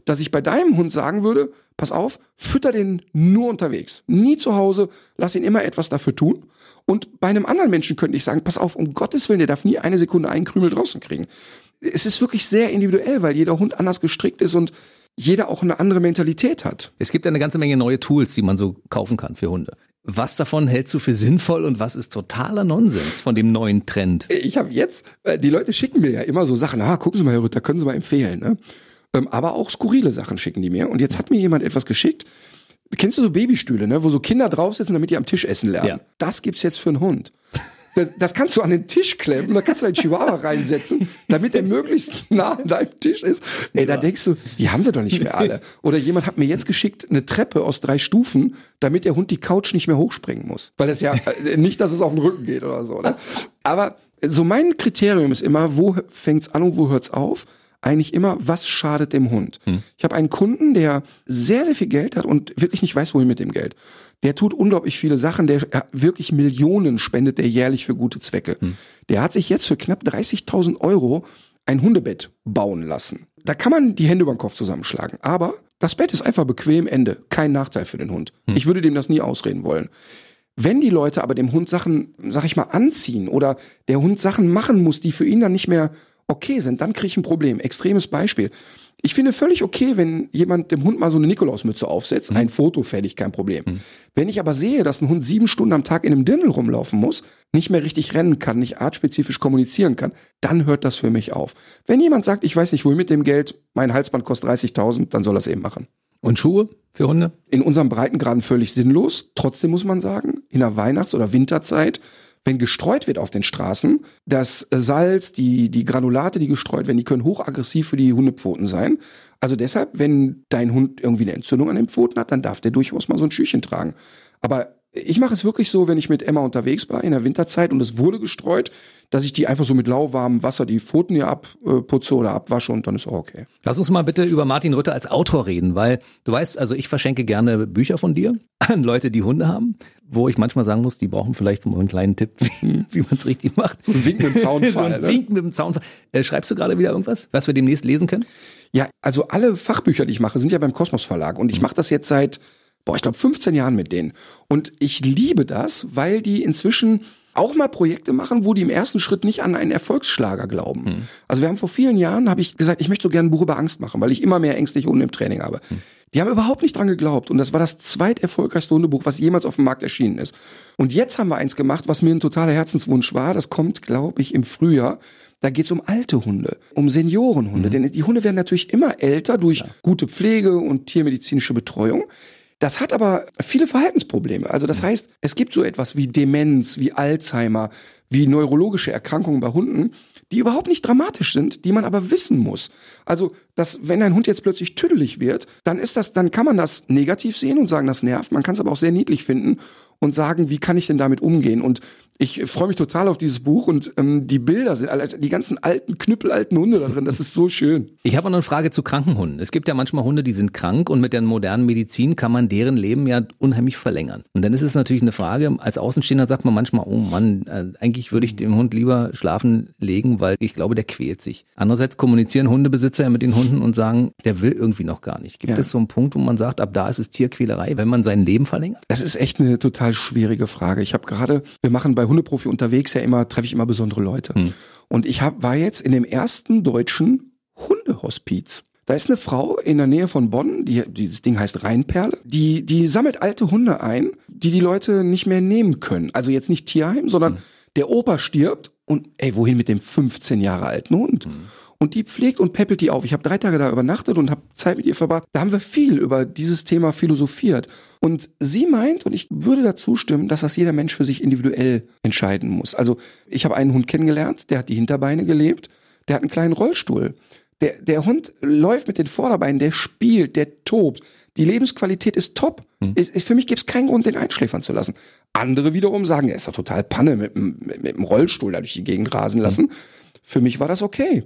dass ich bei deinem Hund sagen würde, pass auf, fütter den nur unterwegs, nie zu Hause, lass ihn immer etwas dafür tun. Und bei einem anderen Menschen könnte ich sagen, pass auf, um Gottes Willen, der darf nie eine Sekunde einen Krümel draußen kriegen. Es ist wirklich sehr individuell, weil jeder Hund anders gestrickt ist und jeder auch eine andere Mentalität hat. Es gibt eine ganze Menge neue Tools, die man so kaufen kann für Hunde. Was davon hältst du für sinnvoll und was ist totaler Nonsens von dem neuen Trend? Ich habe jetzt, äh, die Leute schicken mir ja immer so Sachen, ah, gucken Sie mal, Herr Rütter, können Sie mal empfehlen. Ne? Ähm, aber auch skurrile Sachen schicken die mir. Und jetzt hat mir jemand etwas geschickt. Kennst du so Babystühle, ne? wo so Kinder draufsitzen, damit die am Tisch essen lernen? Ja. Das gibt's jetzt für einen Hund. Das, das kannst du an den Tisch klemmen, da kannst du deinen Chihuahua reinsetzen, damit er möglichst nah an deinem Tisch ist. Ey, da denkst du, die haben sie doch nicht mehr alle. Oder jemand hat mir jetzt geschickt eine Treppe aus drei Stufen, damit der Hund die Couch nicht mehr hochspringen muss. Weil es ja äh, nicht, dass es auf den Rücken geht oder so. Ne? Aber so mein Kriterium ist immer, wo fängt's an und wo hört's auf? Eigentlich immer, was schadet dem Hund? Hm. Ich habe einen Kunden, der sehr, sehr viel Geld hat und wirklich nicht weiß, wohin mit dem Geld. Der tut unglaublich viele Sachen, der wirklich Millionen spendet der jährlich für gute Zwecke. Hm. Der hat sich jetzt für knapp 30.000 Euro ein Hundebett bauen lassen. Da kann man die Hände über den Kopf zusammenschlagen. Aber das Bett ist einfach bequem, Ende. Kein Nachteil für den Hund. Hm. Ich würde dem das nie ausreden wollen. Wenn die Leute aber dem Hund Sachen, sag ich mal, anziehen oder der Hund Sachen machen muss, die für ihn dann nicht mehr okay sind, dann kriege ich ein Problem. Extremes Beispiel. Ich finde völlig okay, wenn jemand dem Hund mal so eine Nikolausmütze aufsetzt. Mhm. Ein Foto fertig, kein Problem. Mhm. Wenn ich aber sehe, dass ein Hund sieben Stunden am Tag in einem Dirndl rumlaufen muss, nicht mehr richtig rennen kann, nicht artspezifisch kommunizieren kann, dann hört das für mich auf. Wenn jemand sagt, ich weiß nicht, wohin mit dem Geld, mein Halsband kostet 30.000, dann soll er es eben machen. Und Schuhe für Hunde? In unserem Breitengraden völlig sinnlos. Trotzdem muss man sagen, in der Weihnachts- oder Winterzeit wenn gestreut wird auf den Straßen, das Salz, die, die Granulate, die gestreut werden, die können hochaggressiv für die Hundepfoten sein. Also deshalb, wenn dein Hund irgendwie eine Entzündung an den Pfoten hat, dann darf der durchaus mal so ein Schüchchen tragen. Aber ich mache es wirklich so, wenn ich mit Emma unterwegs war in der Winterzeit und es wurde gestreut, dass ich die einfach so mit lauwarmem Wasser die Pfoten hier abputze oder abwasche und dann ist auch okay. Lass uns mal bitte über Martin Rütter als Autor reden, weil du weißt, also ich verschenke gerne Bücher von dir an Leute, die Hunde haben, wo ich manchmal sagen muss, die brauchen vielleicht so einen kleinen Tipp, wie, wie man es richtig macht. So ein Wink mit dem Zaunfall. so ein ne? Wink mit dem Zaunfall. Äh, schreibst du gerade wieder irgendwas, was wir demnächst lesen können? Ja, also alle Fachbücher, die ich mache, sind ja beim Kosmos Verlag und ich mache das jetzt seit boah, ich glaube 15 Jahren mit denen. Und ich liebe das, weil die inzwischen auch mal Projekte machen, wo die im ersten Schritt nicht an einen Erfolgsschlager glauben. Hm. Also wir haben vor vielen Jahren, habe ich gesagt, ich möchte so gerne ein Buch über Angst machen, weil ich immer mehr ängstliche Hunde im Training habe. Hm. Die haben überhaupt nicht dran geglaubt. Und das war das zweiterfolgreichste Hundebuch, was jemals auf dem Markt erschienen ist. Und jetzt haben wir eins gemacht, was mir ein totaler Herzenswunsch war. Das kommt, glaube ich, im Frühjahr. Da geht es um alte Hunde, um Seniorenhunde. Mhm. Denn die Hunde werden natürlich immer älter durch ja. gute Pflege und tiermedizinische Betreuung. Das hat aber viele Verhaltensprobleme. Also das heißt, es gibt so etwas wie Demenz, wie Alzheimer, wie neurologische Erkrankungen bei Hunden, die überhaupt nicht dramatisch sind, die man aber wissen muss. Also, dass wenn ein Hund jetzt plötzlich tüdelig wird, dann ist das, dann kann man das negativ sehen und sagen, das nervt. Man kann es aber auch sehr niedlich finden und sagen, wie kann ich denn damit umgehen? Und ich freue mich total auf dieses Buch und ähm, die Bilder sind, die ganzen alten, knüppelalten Hunde da drin, das ist so schön. Ich habe noch eine Frage zu kranken Hunden. Es gibt ja manchmal Hunde, die sind krank und mit der modernen Medizin kann man deren Leben ja unheimlich verlängern. Und dann ist es natürlich eine Frage, als Außenstehender sagt man manchmal, oh Mann, äh, eigentlich würde ich dem Hund lieber schlafen legen, weil ich glaube, der quält sich. Andererseits kommunizieren Hundebesitzer ja mit den Hunden und sagen, der will irgendwie noch gar nicht. Gibt ja. es so einen Punkt, wo man sagt, ab da ist es Tierquälerei, wenn man sein Leben verlängert? Das ist echt eine total schwierige Frage. Ich habe gerade, wir machen bei Hundeprofi unterwegs ja immer, treffe ich immer besondere Leute. Hm. Und ich hab, war jetzt in dem ersten deutschen Hundehospiz. Da ist eine Frau in der Nähe von Bonn, die, dieses Ding heißt Rheinperle, die, die sammelt alte Hunde ein, die die Leute nicht mehr nehmen können. Also jetzt nicht Tierheim, sondern hm. der Opa stirbt und ey, wohin mit dem 15 Jahre alten Hund? Hm und die pflegt und peppelt die auf. Ich habe drei Tage da übernachtet und habe Zeit mit ihr verbracht. Da haben wir viel über dieses Thema philosophiert. Und sie meint, und ich würde dazu stimmen, dass das jeder Mensch für sich individuell entscheiden muss. Also ich habe einen Hund kennengelernt, der hat die Hinterbeine gelebt, der hat einen kleinen Rollstuhl. Der, der Hund läuft mit den Vorderbeinen, der spielt, der tobt. Die Lebensqualität ist top. Hm. Ist, für mich gibt es keinen Grund, den einschläfern zu lassen. Andere wiederum sagen, er ist doch total Panne mit, mit, mit dem Rollstuhl da durch die Gegend rasen lassen. Hm. Für mich war das okay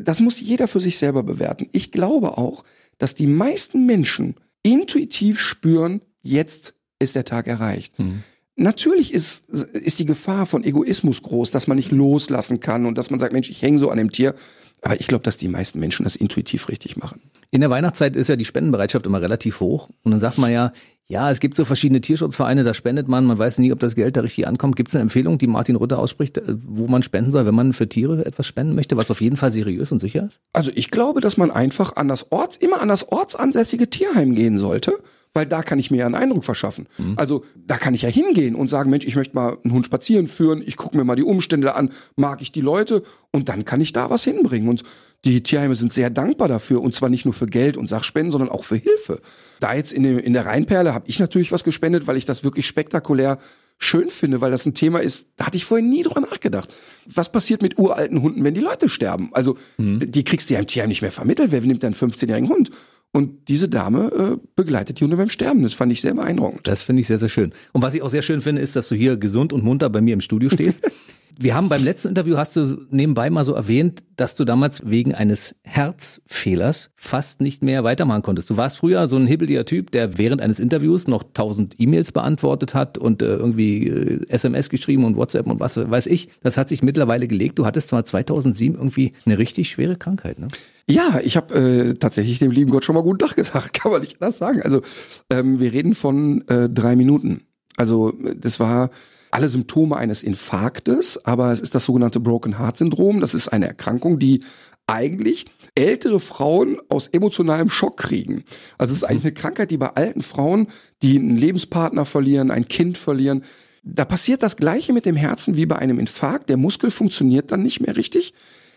das muss jeder für sich selber bewerten. Ich glaube auch, dass die meisten Menschen intuitiv spüren, jetzt ist der Tag erreicht. Mhm. Natürlich ist, ist die Gefahr von Egoismus groß, dass man nicht loslassen kann und dass man sagt, Mensch, ich hänge so an dem Tier. Aber ich glaube, dass die meisten Menschen das intuitiv richtig machen. In der Weihnachtszeit ist ja die Spendenbereitschaft immer relativ hoch. Und dann sagt man ja, ja, es gibt so verschiedene Tierschutzvereine, da spendet man, man weiß nie, ob das Geld da richtig ankommt. Gibt es eine Empfehlung, die Martin Rütter ausspricht, äh, wo man spenden soll, wenn man für Tiere etwas spenden möchte, was auf jeden Fall seriös und sicher ist? Also ich glaube, dass man einfach an das Orts, immer an das ortsansässige Tierheim gehen sollte weil da kann ich mir ja einen Eindruck verschaffen. Mhm. Also da kann ich ja hingehen und sagen, Mensch, ich möchte mal einen Hund spazieren führen, ich gucke mir mal die Umstände an, mag ich die Leute und dann kann ich da was hinbringen. Und die Tierheime sind sehr dankbar dafür und zwar nicht nur für Geld und Sachspenden, sondern auch für Hilfe. Da jetzt in, dem, in der Rheinperle habe ich natürlich was gespendet, weil ich das wirklich spektakulär schön finde, weil das ein Thema ist, da hatte ich vorhin nie drüber nachgedacht. Was passiert mit uralten Hunden, wenn die Leute sterben? Also, mhm. die kriegst du ja im Tierheim nicht mehr vermittelt. Wer nimmt einen 15-jährigen Hund? Und diese Dame äh, begleitet die Hunde beim Sterben. Das fand ich sehr beeindruckend. Das finde ich sehr, sehr schön. Und was ich auch sehr schön finde, ist, dass du hier gesund und munter bei mir im Studio stehst. Wir haben beim letzten Interview hast du nebenbei mal so erwähnt, dass du damals wegen eines Herzfehlers fast nicht mehr weitermachen konntest. Du warst früher so ein hibbeliger Typ, der während eines Interviews noch tausend E-Mails beantwortet hat und äh, irgendwie äh, SMS geschrieben und WhatsApp und was weiß ich. Das hat sich mittlerweile gelegt. Du hattest zwar 2007 irgendwie eine richtig schwere Krankheit, ne? Ja, ich habe äh, tatsächlich dem lieben Gott schon mal guten Tag gesagt, kann man nicht anders sagen. Also ähm, wir reden von äh, drei Minuten. Also das war alle Symptome eines Infarktes, aber es ist das sogenannte Broken Heart Syndrom. Das ist eine Erkrankung, die eigentlich ältere Frauen aus emotionalem Schock kriegen. Also es ist eigentlich eine Krankheit, die bei alten Frauen, die einen Lebenspartner verlieren, ein Kind verlieren, da passiert das Gleiche mit dem Herzen wie bei einem Infarkt. Der Muskel funktioniert dann nicht mehr richtig.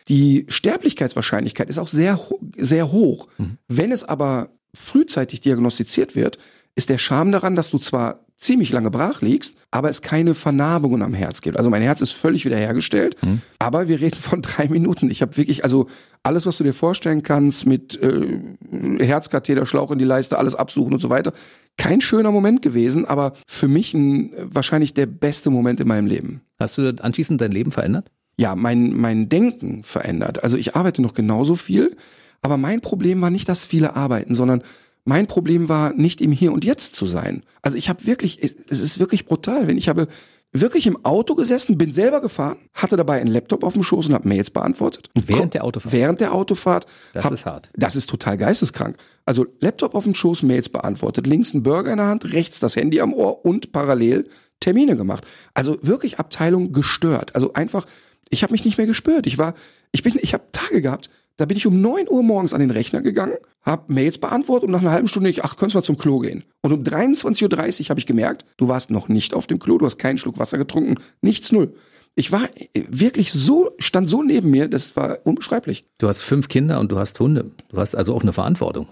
Die Sterblichkeitswahrscheinlichkeit ist auch sehr, sehr hoch. Mhm. Wenn es aber frühzeitig diagnostiziert wird, ist der Charme daran, dass du zwar ziemlich lange brach liegst, aber es keine Vernarbungen am Herz gibt. Also mein Herz ist völlig wiederhergestellt, mhm. aber wir reden von drei Minuten. Ich habe wirklich, also alles, was du dir vorstellen kannst, mit äh, Herzkatheter, Schlauch in die Leiste, alles absuchen und so weiter. Kein schöner Moment gewesen, aber für mich ein, wahrscheinlich der beste Moment in meinem Leben. Hast du anschließend dein Leben verändert? Ja, mein, mein Denken verändert. Also ich arbeite noch genauso viel, aber mein Problem war nicht das viele Arbeiten, sondern mein Problem war nicht im Hier und Jetzt zu sein. Also ich habe wirklich, es ist wirklich brutal, wenn ich habe wirklich im Auto gesessen, bin selber gefahren, hatte dabei einen Laptop auf dem Schoß und habe Mails beantwortet. Während der Autofahrt? Während der Autofahrt. Das hab, ist hart. Das ist total geisteskrank. Also Laptop auf dem Schoß, Mails beantwortet, links ein Burger in der Hand, rechts das Handy am Ohr und parallel Termine gemacht. Also wirklich Abteilung gestört. Also einfach, ich habe mich nicht mehr gespürt. Ich war, ich bin, ich habe Tage gehabt, da bin ich um neun Uhr morgens an den Rechner gegangen, habe Mails beantwortet und nach einer halben Stunde ich, ach, könntest mal zum Klo gehen. Und um 23.30 Uhr habe ich gemerkt, du warst noch nicht auf dem Klo, du hast keinen Schluck Wasser getrunken, nichts null. Ich war äh, wirklich so, stand so neben mir, das war unbeschreiblich. Du hast fünf Kinder und du hast Hunde. Du hast also auch eine Verantwortung.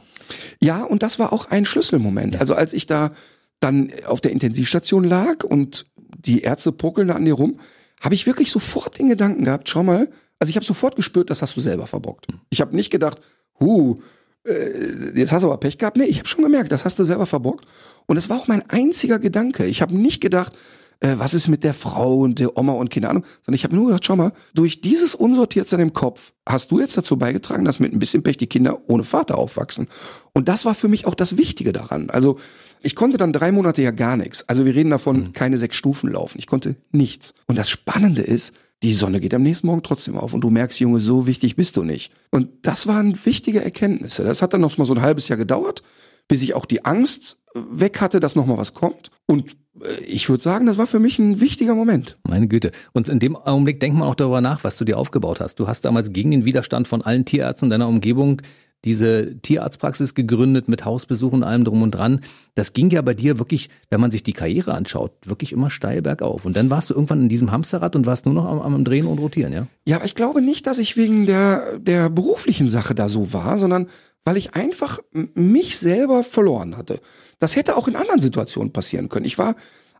Ja, und das war auch ein Schlüsselmoment. Also als ich da dann auf der Intensivstation lag und die Ärzte pokeln da an dir rum, habe ich wirklich sofort den Gedanken gehabt, schau mal, also ich habe sofort gespürt, das hast du selber verbockt. Ich habe nicht gedacht, hu, äh, jetzt hast du aber Pech gehabt. Nee, ich habe schon gemerkt, das hast du selber verbockt. Und es war auch mein einziger Gedanke. Ich habe nicht gedacht, äh, was ist mit der Frau und der Oma und keine Ahnung, sondern ich habe nur gedacht, schau mal, durch dieses Unsortiertsein im Kopf hast du jetzt dazu beigetragen, dass mit ein bisschen Pech die Kinder ohne Vater aufwachsen. Und das war für mich auch das Wichtige daran. Also ich konnte dann drei Monate ja gar nichts. Also wir reden davon, mhm. keine sechs Stufen laufen. Ich konnte nichts. Und das Spannende ist, die Sonne geht am nächsten Morgen trotzdem auf und du merkst, Junge, so wichtig bist du nicht. Und das waren wichtige Erkenntnisse. Das hat dann noch mal so ein halbes Jahr gedauert, bis ich auch die Angst äh, weg hatte, dass noch mal was kommt. Und äh, ich würde sagen, das war für mich ein wichtiger Moment. Meine Güte. Und in dem Augenblick denkt man auch darüber nach, was du dir aufgebaut hast. Du hast damals gegen den Widerstand von allen Tierärzten deiner Umgebung diese Tierarztpraxis gegründet mit Hausbesuchen und allem drum und dran. Das ging ja bei dir wirklich, wenn man sich die Karriere anschaut, wirklich immer steil bergauf. Und dann warst du irgendwann in diesem Hamsterrad und warst nur noch am, am Drehen und Rotieren, ja? Ja, aber ich glaube nicht, dass ich wegen der, der beruflichen Sache da so war, sondern weil ich einfach mich selber verloren hatte. Das hätte auch in anderen Situationen passieren können. Ich war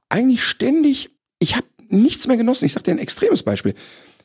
eigentlich ständig, ich habe nichts mehr genossen. Ich sage dir ein extremes Beispiel.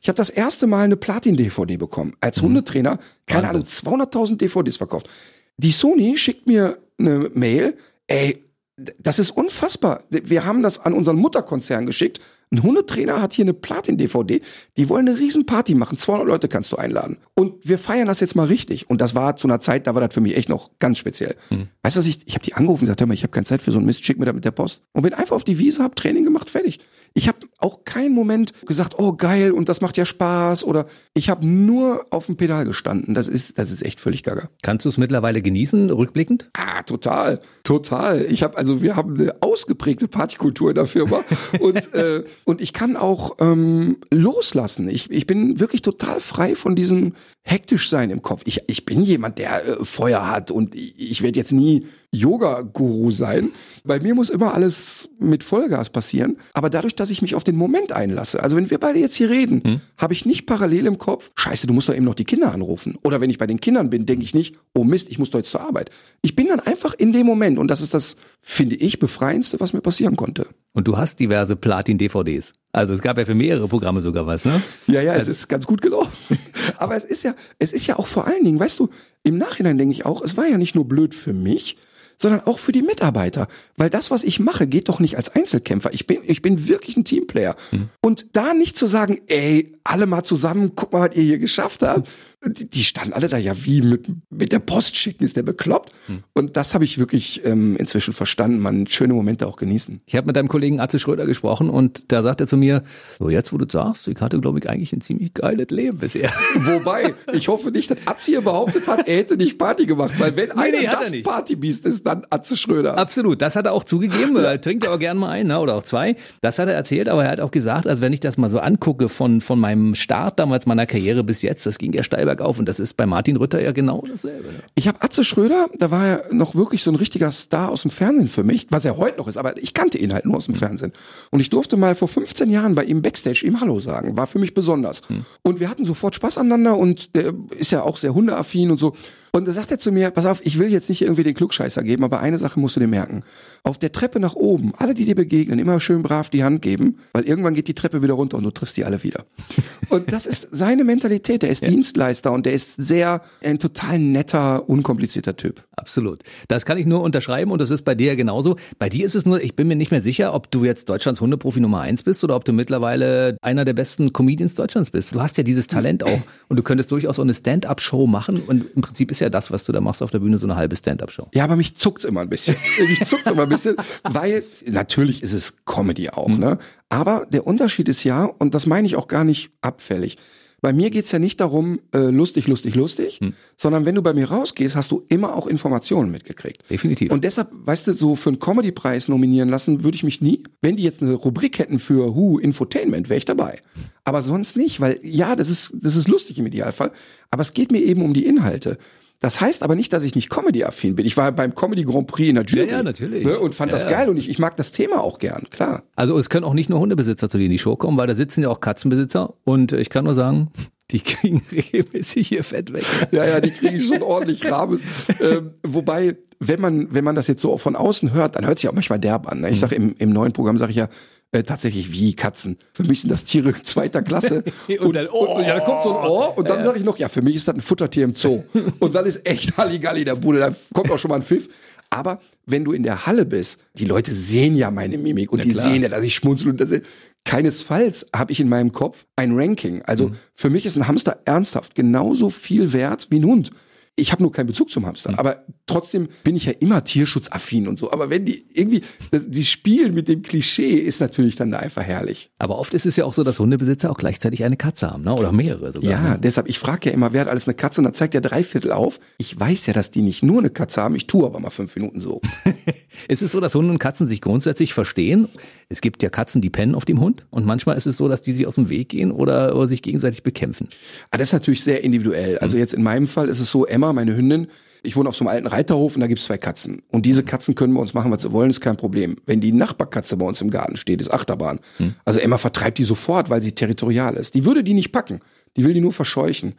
Ich habe das erste Mal eine Platin-DVD bekommen. Als mhm. Hundetrainer, keine Wahnsinn. Ahnung, 200.000 DVDs verkauft. Die Sony schickt mir eine Mail, ey, das ist unfassbar. Wir haben das an unseren Mutterkonzern geschickt ein Hundetrainer hat hier eine Platin-DVD, die wollen eine Riesenparty machen, 200 Leute kannst du einladen. Und wir feiern das jetzt mal richtig. Und das war zu einer Zeit, da war das für mich echt noch ganz speziell. Mhm. Weißt du was, ich, ich habe die angerufen und gesagt, hör mal, ich habe keine Zeit für so einen Mist, schick mir das mit der Post. Und bin einfach auf die Wiese, hab Training gemacht, fertig. Ich habe auch keinen Moment gesagt, oh geil und das macht ja Spaß oder ich habe nur auf dem Pedal gestanden. Das ist, das ist echt völlig gaga. Kannst du es mittlerweile genießen, rückblickend? Ah, total, total. Ich habe also, wir haben eine ausgeprägte Partykultur in der Firma und äh, und ich kann auch ähm, loslassen. Ich, ich bin wirklich total frei von diesem hektisch sein im Kopf. Ich, ich bin jemand, der äh, Feuer hat und ich, ich werde jetzt nie Yoga-Guru sein. Bei mir muss immer alles mit Vollgas passieren. Aber dadurch, dass ich mich auf den Moment einlasse, also wenn wir beide jetzt hier reden, hm. habe ich nicht parallel im Kopf, scheiße, du musst doch eben noch die Kinder anrufen. Oder wenn ich bei den Kindern bin, denke ich nicht, oh Mist, ich muss doch jetzt zur Arbeit. Ich bin dann einfach in dem Moment und das ist das, finde ich, befreiendste, was mir passieren konnte. Und du hast diverse Platin-DVDs. Also es gab ja für mehrere Programme sogar was, ne? Ja, ja, also, es ist ganz gut gelaufen. Aber es ist ja, es ist ja auch vor allen Dingen, weißt du, im Nachhinein denke ich auch, es war ja nicht nur blöd für mich, sondern auch für die Mitarbeiter. Weil das, was ich mache, geht doch nicht als Einzelkämpfer. Ich bin, ich bin wirklich ein Teamplayer. Mhm. Und da nicht zu sagen, ey, alle mal zusammen, guck mal, was ihr hier geschafft habt. Die, die standen alle da ja wie mit, mit der Post schicken, ist der bekloppt. Hm. Und das habe ich wirklich ähm, inzwischen verstanden, man schöne Momente auch genießen. Ich habe mit deinem Kollegen Atze Schröder gesprochen und da sagt er zu mir, so jetzt wo du sagst, ich hatte glaube ich eigentlich ein ziemlich geiles Leben bisher. Wobei, ich hoffe nicht, dass Atze hier behauptet hat, er hätte nicht Party gemacht, weil wenn nee, einer nee, das Partybiest ist, dann Atze Schröder. Absolut, das hat er auch zugegeben, er trinkt ja auch gerne mal ein ne, oder auch zwei. Das hat er erzählt, aber er hat auch gesagt, also wenn ich das mal so angucke von, von meinem Start damals meiner Karriere bis jetzt, das ging ja steil bergauf und das ist bei Martin Rütter ja genau dasselbe. Ich habe Atze Schröder, da war er noch wirklich so ein richtiger Star aus dem Fernsehen für mich, was er heute noch ist, aber ich kannte ihn halt nur aus dem Fernsehen. Und ich durfte mal vor 15 Jahren bei ihm Backstage ihm Hallo sagen, war für mich besonders. Hm. Und wir hatten sofort Spaß aneinander und der ist ja auch sehr hundeaffin und so. Und da sagt er zu mir, pass auf, ich will jetzt nicht irgendwie den Klugscheißer geben, aber eine Sache musst du dir merken. Auf der Treppe nach oben, alle, die dir begegnen, immer schön brav die Hand geben, weil irgendwann geht die Treppe wieder runter und du triffst die alle wieder. Und das ist seine Mentalität. Der ist ja. Dienstleister und der ist sehr, ein total netter, unkomplizierter Typ. Absolut. Das kann ich nur unterschreiben und das ist bei dir genauso. Bei dir ist es nur, ich bin mir nicht mehr sicher, ob du jetzt Deutschlands Hundeprofi Nummer eins bist oder ob du mittlerweile einer der besten Comedians Deutschlands bist. Du hast ja dieses Talent auch und du könntest durchaus auch eine Stand-up-Show machen und im Prinzip ist ja ja das, was du da machst auf der Bühne, so eine halbe Stand-up-Show. Ja, aber mich zuckt's immer ein bisschen. mich zuckt's immer ein bisschen, weil natürlich ist es Comedy auch, mhm. ne? Aber der Unterschied ist ja, und das meine ich auch gar nicht abfällig, bei mir geht's ja nicht darum, äh, lustig, lustig, lustig, hm. sondern wenn du bei mir rausgehst, hast du immer auch Informationen mitgekriegt. Definitiv. Und deshalb, weißt du, so für einen Comedy-Preis nominieren lassen würde ich mich nie. Wenn die jetzt eine Rubrik hätten für Who Infotainment, wäre ich dabei. Aber sonst nicht, weil ja, das ist, das ist lustig im Idealfall. Aber es geht mir eben um die Inhalte. Das heißt aber nicht, dass ich nicht Comedy-affin bin. Ich war beim Comedy Grand Prix in der Jury. Ja, ja natürlich. Ne, und fand ja, das geil und ich, ich mag das Thema auch gern, klar. Also es können auch nicht nur Hundebesitzer zu dir in die Show kommen, weil da sitzen ja auch Katzenbesitzer und ich kann nur sagen, die kriegen regelmäßig hier Fett weg. Ja, ja, die kriegen schon ordentlich Rabes. ähm, wobei, wenn man, wenn man das jetzt so von außen hört, dann hört sich auch manchmal derb an. Ne? Ich mhm. sage im, im neuen Programm, sage ich ja, äh, tatsächlich wie Katzen. Für mich sind das Tiere zweiter Klasse. und, und, dann, oh, und, ja, da kommt so ein Ohr und dann ja. sage ich noch, ja, für mich ist das ein Futtertier im Zoo. und dann ist echt Halligalli der Bude, da kommt auch schon mal ein Pfiff. Aber wenn du in der Halle bist, die Leute sehen ja meine Mimik und ja, die klar. sehen ja, dass ich schmunzel und das keinesfalls habe ich in meinem Kopf ein Ranking. Also mhm. für mich ist ein Hamster ernsthaft genauso viel wert wie ein Hund. Ich habe nur keinen Bezug zum Hamster, mhm. aber trotzdem bin ich ja immer tierschutzaffin und so. Aber wenn die irgendwie, das, die spielen mit dem Klischee, ist natürlich dann da einfach herrlich. Aber oft ist es ja auch so, dass Hundebesitzer auch gleichzeitig eine Katze haben, ne? oder mehrere sogar. Ja, ne? deshalb, ich frage ja immer, wer hat alles eine Katze und dann zeigt er drei Viertel auf. Ich weiß ja, dass die nicht nur eine Katze haben, ich tue aber mal fünf Minuten so. ist es so, dass Hunde und Katzen sich grundsätzlich verstehen? Es gibt ja Katzen, die pennen auf dem Hund und manchmal ist es so, dass die sich aus dem Weg gehen oder, oder sich gegenseitig bekämpfen. Ah, das ist natürlich sehr individuell. Also mhm. jetzt in meinem Fall ist es so, Emma, meine Hündin, ich wohne auf so einem alten Reiterhof und da gibt's zwei Katzen. Und diese Katzen können bei uns machen, was sie wollen, ist kein Problem. Wenn die Nachbarkatze bei uns im Garten steht, ist Achterbahn. Hm. Also Emma vertreibt die sofort, weil sie territorial ist. Die würde die nicht packen. Die will die nur verscheuchen.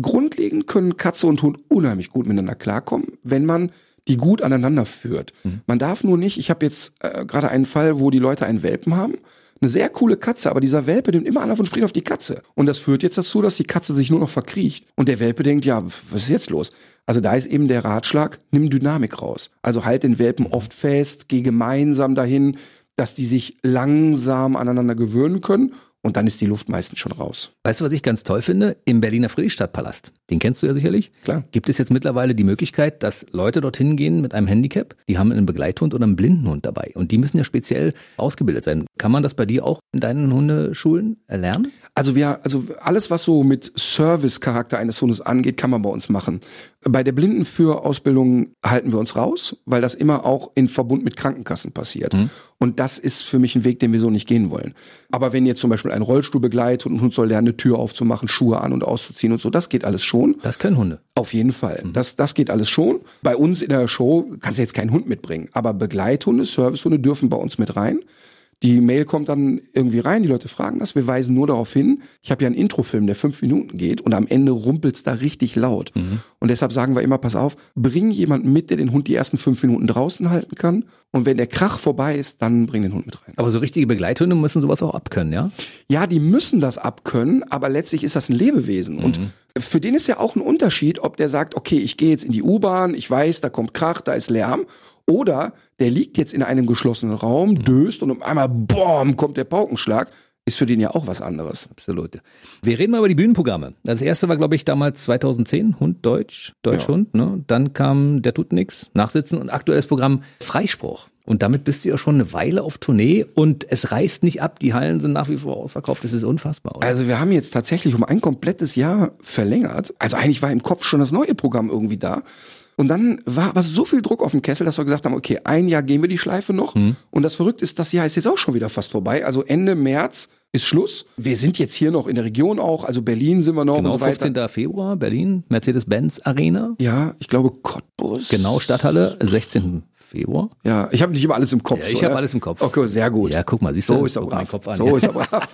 Grundlegend können Katze und Hund unheimlich gut miteinander klarkommen, wenn man die gut aneinander führt. Mhm. Man darf nur nicht, ich habe jetzt äh, gerade einen Fall, wo die Leute einen Welpen haben eine sehr coole Katze, aber dieser Welpe nimmt immer Anlauf und springt auf die Katze. Und das führt jetzt dazu, dass die Katze sich nur noch verkriecht. Und der Welpe denkt, ja, was ist jetzt los? Also da ist eben der Ratschlag, nimm Dynamik raus. Also halt den Welpen oft fest, geh gemeinsam dahin, dass die sich langsam aneinander gewöhnen können und dann ist die Luft meistens schon raus. Weißt du, was ich ganz toll finde? Im Berliner Friedrichstadtpalast, den kennst du ja sicherlich. Klar. Gibt es jetzt mittlerweile die Möglichkeit, dass Leute dorthin gehen mit einem Handicap, die haben einen Begleithund oder einen Blindenhund dabei und die müssen ja speziell ausgebildet sein. Kann man das bei dir auch in deinen Hundeschulen erlernen? Also wir, also alles, was so mit Service-Charakter eines Hundes angeht, kann man bei uns machen. Bei der Blindenführausbildung halten wir uns raus, weil das immer auch in Verbund mit Krankenkassen passiert. Mhm. Und das ist für mich ein Weg, den wir so nicht gehen wollen. Aber wenn jetzt zum Beispiel ein Rollstuhl begleitet und ein Hund soll lernen, eine Tür aufzumachen, Schuhe an und auszuziehen und so, das geht alles schon. Das können Hunde. Auf jeden Fall. Mhm. Das, das geht alles schon. Bei uns in der Show kannst du jetzt keinen Hund mitbringen. Aber Begleithunde, Servicehunde dürfen bei uns mit rein. Die Mail kommt dann irgendwie rein, die Leute fragen das, wir weisen nur darauf hin. Ich habe ja einen Introfilm, der fünf Minuten geht und am Ende rumpelt's da richtig laut. Mhm. Und deshalb sagen wir immer, pass auf, bring jemanden mit, der den Hund die ersten fünf Minuten draußen halten kann. Und wenn der Krach vorbei ist, dann bring den Hund mit rein. Aber so richtige Begleithunde müssen sowas auch abkönnen, ja? Ja, die müssen das abkönnen, aber letztlich ist das ein Lebewesen. Mhm. Und für den ist ja auch ein Unterschied, ob der sagt, okay, ich gehe jetzt in die U-Bahn, ich weiß, da kommt Krach, da ist Lärm. Oder der liegt jetzt in einem geschlossenen Raum, döst und um einmal, boom, kommt der Paukenschlag. ist für den ja auch was anderes. Absolut. Wir reden mal über die Bühnenprogramme. Das erste war, glaube ich, damals 2010, Hund Deutsch, Deutschhund. Ja. Ne? Dann kam Der tut nix, Nachsitzen und aktuelles Programm Freispruch. Und damit bist du ja schon eine Weile auf Tournee und es reißt nicht ab. Die Hallen sind nach wie vor ausverkauft. Das ist unfassbar. Oder? Also wir haben jetzt tatsächlich um ein komplettes Jahr verlängert. Also eigentlich war im Kopf schon das neue Programm irgendwie da. Und dann war aber so viel Druck auf dem Kessel, dass wir gesagt haben, okay, ein Jahr gehen wir die Schleife noch. Mhm. Und das Verrückte ist, das Jahr ist jetzt auch schon wieder fast vorbei. Also Ende März ist Schluss. Wir sind jetzt hier noch in der Region auch, also Berlin sind wir noch genau, und so weiter. 15. Februar, Berlin, Mercedes-Benz Arena. Ja, ich glaube Cottbus. Genau, Stadthalle, 16. Februar. Ja, ich habe nicht immer alles im Kopf. Ja, ich habe alles im Kopf. Okay, sehr gut. Ja, guck mal, siehst du, so ist aber Kopf an. So ist aber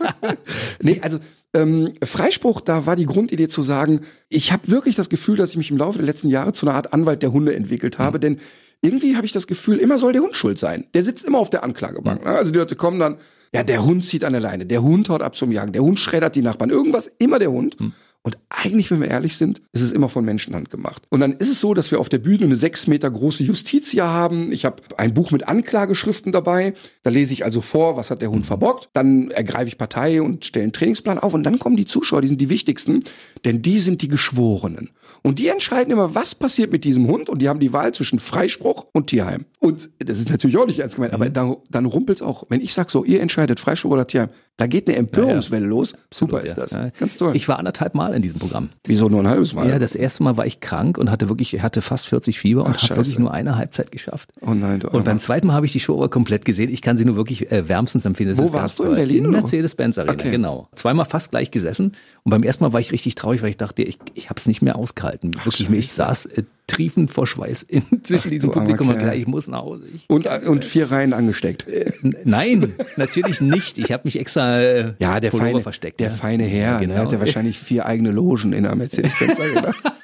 Nee, also ähm, Freispruch, da war die Grundidee zu sagen, ich habe wirklich das Gefühl, dass ich mich im Laufe der letzten Jahre zu einer Art Anwalt der Hunde entwickelt habe, mhm. denn irgendwie habe ich das Gefühl, immer soll der Hund schuld sein. Der sitzt immer auf der Anklagebank. Mhm. Also die Leute kommen dann, ja, der Hund zieht an der Leine, der Hund haut ab zum Jagen, der Hund schreddert die Nachbarn, irgendwas, immer der Hund. Mhm. Und eigentlich, wenn wir ehrlich sind, ist es immer von Menschenhand gemacht. Und dann ist es so, dass wir auf der Bühne eine sechs Meter große Justitia haben. Ich habe ein Buch mit Anklageschriften dabei. Da lese ich also vor, was hat der Hund verbockt. Dann ergreife ich Partei und stelle einen Trainingsplan auf. Und dann kommen die Zuschauer, die sind die wichtigsten, denn die sind die Geschworenen. Und die entscheiden immer, was passiert mit diesem Hund. Und die haben die Wahl zwischen Freispruch und Tierheim. Und das ist natürlich auch nicht ernst gemeint, aber mhm. dann, dann rumpelt es auch. Wenn ich sage so, ihr entscheidet Freispruch oder Tierheim, da geht eine Empörungswelle ja, ja. los. Super Absolut, ist das. Ja. Ganz toll. Ich war anderthalb Mal in diesem Programm. Wieso nur ein halbes Mal? Ja, das erste Mal war ich krank und hatte wirklich, hatte fast 40 Fieber und habe wirklich nur eine Halbzeit geschafft. Oh nein, du Und beim zweiten Mal habe ich die Show aber komplett gesehen. Ich kann sie nur wirklich äh, wärmstens empfehlen. Das Wo warst du in Berlin? In Mercedes-Benz Arena, okay. genau. Zweimal fast gleich gesessen und beim ersten Mal war ich richtig traurig, weil ich dachte, ich, ich habe es nicht mehr ausgehalten. Ach, wirklich, ich saß äh, triefend vor Schweiß in, zwischen Ach, diesem Publikum und klar, ich muss nach Hause. Ich und, kann, und vier Reihen angesteckt. Äh, nein, natürlich nicht. Ich habe mich extra äh, ja, der feine, versteckt. Der ja. feine Herr, ja, genau. der hatte wahrscheinlich vier eigene Logen in der Mercedes-Benz Arena.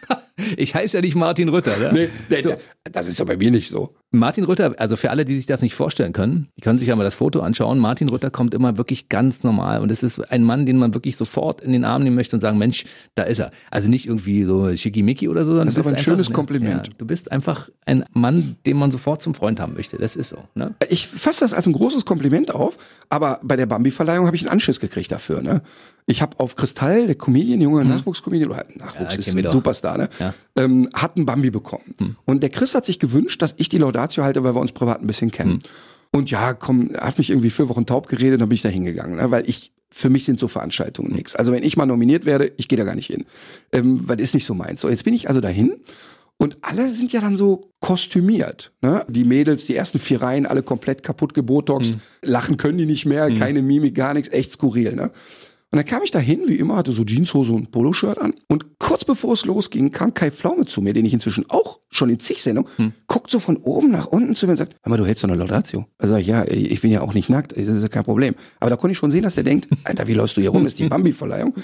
Ich heiße ja nicht Martin Rütter. Ne? Nee, nee so. das ist ja bei mir nicht so. Martin Rütter, also für alle, die sich das nicht vorstellen können, die können sich ja mal das Foto anschauen. Martin Rütter kommt immer wirklich ganz normal und es ist ein Mann, den man wirklich sofort in den Arm nehmen möchte und sagen, Mensch, da ist er. Also nicht irgendwie so schickimicki oder so, sondern das ist aber ein einfach, schönes ne, Kompliment. Ja, du bist einfach ein Mann, den man sofort zum Freund haben möchte. Das ist so. Ne? Ich fasse das als ein großes Kompliment auf, aber bei der Bambi-Verleihung habe ich einen Anschluss gekriegt dafür. Ne? Ich habe auf Kristall, der Comedian, junger hm. Nachwuchscomedian, oder Nachwuchs ja, ist ein Superstar, ne? Ja. Ähm, hat einen Bambi bekommen. Hm. Und der Chris hat sich gewünscht, dass ich die Laudatio halte, weil wir uns privat ein bisschen kennen. Hm. Und ja, komm, er hat mich irgendwie vier Wochen taub geredet, dann bin ich da hingegangen, ne? weil ich für mich sind so Veranstaltungen hm. nichts. Also wenn ich mal nominiert werde, ich gehe da gar nicht hin, ähm, weil das ist nicht so meins. So, jetzt bin ich also dahin und alle sind ja dann so kostümiert. Ne? Die Mädels, die ersten vier Reihen, alle komplett kaputt gebotoxt, mhm. lachen können die nicht mehr, mhm. keine Mimik, gar nichts, echt skurril. Ne? Und dann kam ich da hin, wie immer, hatte so Jeanshose und Poloshirt an. Und kurz bevor es losging, kam Kai Pflaume zu mir, den ich inzwischen auch schon in zig Sendungen, hm. guckt so von oben nach unten zu mir und sagt, hör mal, du hältst doch eine Laudatio. Da sag ich, ja, ich bin ja auch nicht nackt, das ist ja kein Problem. Aber da konnte ich schon sehen, dass der denkt, Alter, wie läufst du hier rum, das ist die Bambi-Verleihung.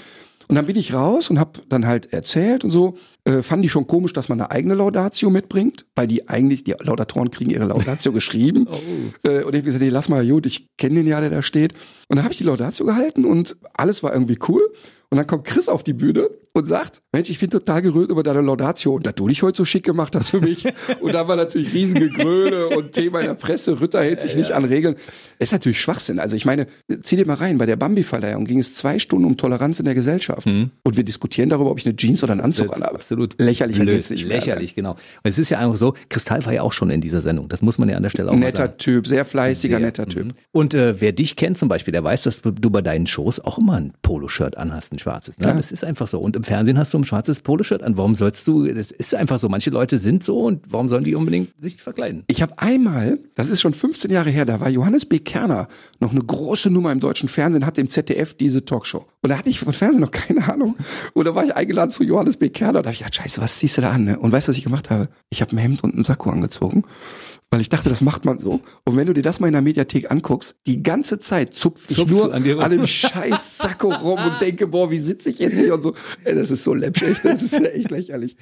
Und dann bin ich raus und habe dann halt erzählt und so. Äh, fand ich schon komisch, dass man eine eigene Laudatio mitbringt, weil die eigentlich, die Laudatoren kriegen ihre Laudatio geschrieben. Oh. Äh, und ich habe gesagt, nee, lass mal, gut, ich kenne den ja, der da steht. Und dann habe ich die Laudatio gehalten und alles war irgendwie cool. Und dann kommt Chris auf die Bühne und sagt, Mensch, ich bin total gerührt über deine Laudatio und dass du dich heute so schick gemacht hast für mich. und da war natürlich riesige Gröle und Thema in der Presse, Ritter hält sich ja, nicht ja. an Regeln. Das ist natürlich Schwachsinn. Also ich meine, zieh dir mal rein, bei der Bambi-Verleihung ging es zwei Stunden um Toleranz in der Gesellschaft. Mhm. Und wir diskutieren darüber, ob ich eine Jeans oder einen Anzug anhabe. Absolut. Lächerlich geht's nicht Lächerlich, mehr. genau. Und es ist ja einfach so, Kristall war ja auch schon in dieser Sendung. Das muss man ja an der Stelle auch netter sagen. Typ, sehr fleißiger, sehr, netter Typ. Mhm. Und äh, wer dich kennt zum Beispiel, der weiß, dass du bei deinen Shows auch immer ein Poloshirt anhast, ein schwarzes. Ne? Ja. Das ist einfach so. Und im Fernsehen hast du ein schwarzes Poloshirt an. Warum sollst du, das ist einfach so. Manche Leute sind so und warum sollen die unbedingt sich verkleiden? Ich habe einmal, das ist schon 15 Jahre her, da war Johannes B. Kerner noch eine große Nummer im deutschen Fernsehen, hatte im ZDF diese Talkshow. Und da hatte ich von Fernsehen noch keine Ahnung. Und da war ich eingeladen zu Johannes B. Kerner. Da habe ich gedacht, scheiße, was ziehst du da an? Ne? Und weißt du, was ich gemacht habe? Ich habe ein Hemd und einen Sakko angezogen weil ich dachte, das macht man so. Und wenn du dir das mal in der Mediathek anguckst, die ganze Zeit zupf ich nur an, an dem scheiß Sakko rum und denke, boah, wie sitze ich jetzt hier und so. Ey, das ist so läppsch, das ist ja echt lächerlich.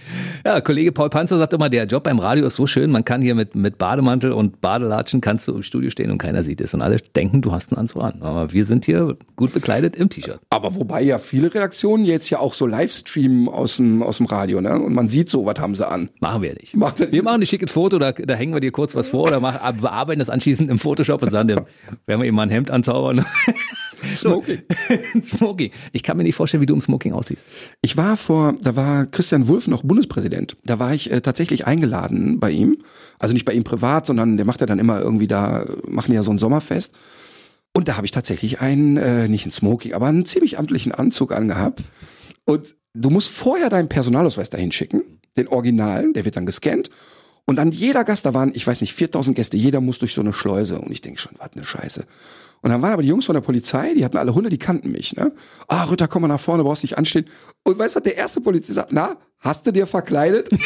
Ja, Kollege Paul Panzer sagt immer, der Job beim Radio ist so schön, man kann hier mit, mit Bademantel und Badelatschen kannst du im Studio stehen und keiner sieht es und alle denken, du hast einen Anzug an. Aber wir sind hier gut bekleidet im T-Shirt. Aber wobei ja viele Redaktionen jetzt ja auch so Livestreamen aus dem, aus dem Radio, ne? Und man sieht so, was haben sie an. Machen wir nicht. Macht wir machen ein schickes Foto, da, da hängen wir dir kurz was vor oder mach, bearbeiten das anschließend im Photoshop und sagen, dem werden wir ihm mal ein Hemd anzaubern. Smoking. Smoking. Ich kann mir nicht vorstellen, wie du im Smoking aussiehst. Ich war vor, da war Christian Wulff noch Bundespräsident. Da war ich äh, tatsächlich eingeladen bei ihm. Also nicht bei ihm privat, sondern der macht ja dann immer irgendwie da, machen ja so ein Sommerfest. Und da habe ich tatsächlich einen, äh, nicht einen Smoking, aber einen ziemlich amtlichen Anzug angehabt. Und du musst vorher deinen Personalausweis dahin schicken, den Originalen, der wird dann gescannt. Und dann jeder Gast, da waren, ich weiß nicht, 4000 Gäste, jeder muss durch so eine Schleuse. Und ich denke schon, was eine Scheiße. Und dann waren aber die Jungs von der Polizei, die hatten alle Hunde, die kannten mich, ne? Ah, Ritter, komm mal nach vorne, brauchst nicht anstehen. Und weißt du, der erste Polizist sagt, na, hast du dir verkleidet?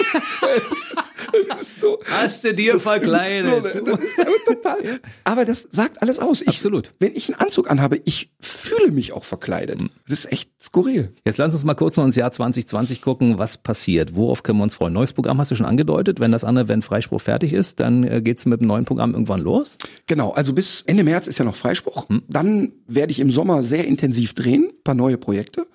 so, hast du dir verkleidet? So, das ist total. Aber das sagt alles aus. Ich, Absolut. Wenn ich einen Anzug anhabe, ich fühle mich auch verkleidet. Mhm. Das ist echt skurril. Jetzt lass uns mal kurz noch ins Jahr 2020 gucken, was passiert. Worauf können wir uns freuen? Neues Programm hast du schon angedeutet. Wenn das andere, wenn Freispruch fertig ist, dann äh, geht's mit dem neuen Programm irgendwann los? Genau. Also bis Ende März ist ja noch Freispruch. Hm. Dann werde ich im Sommer sehr intensiv drehen, paar neue Projekte.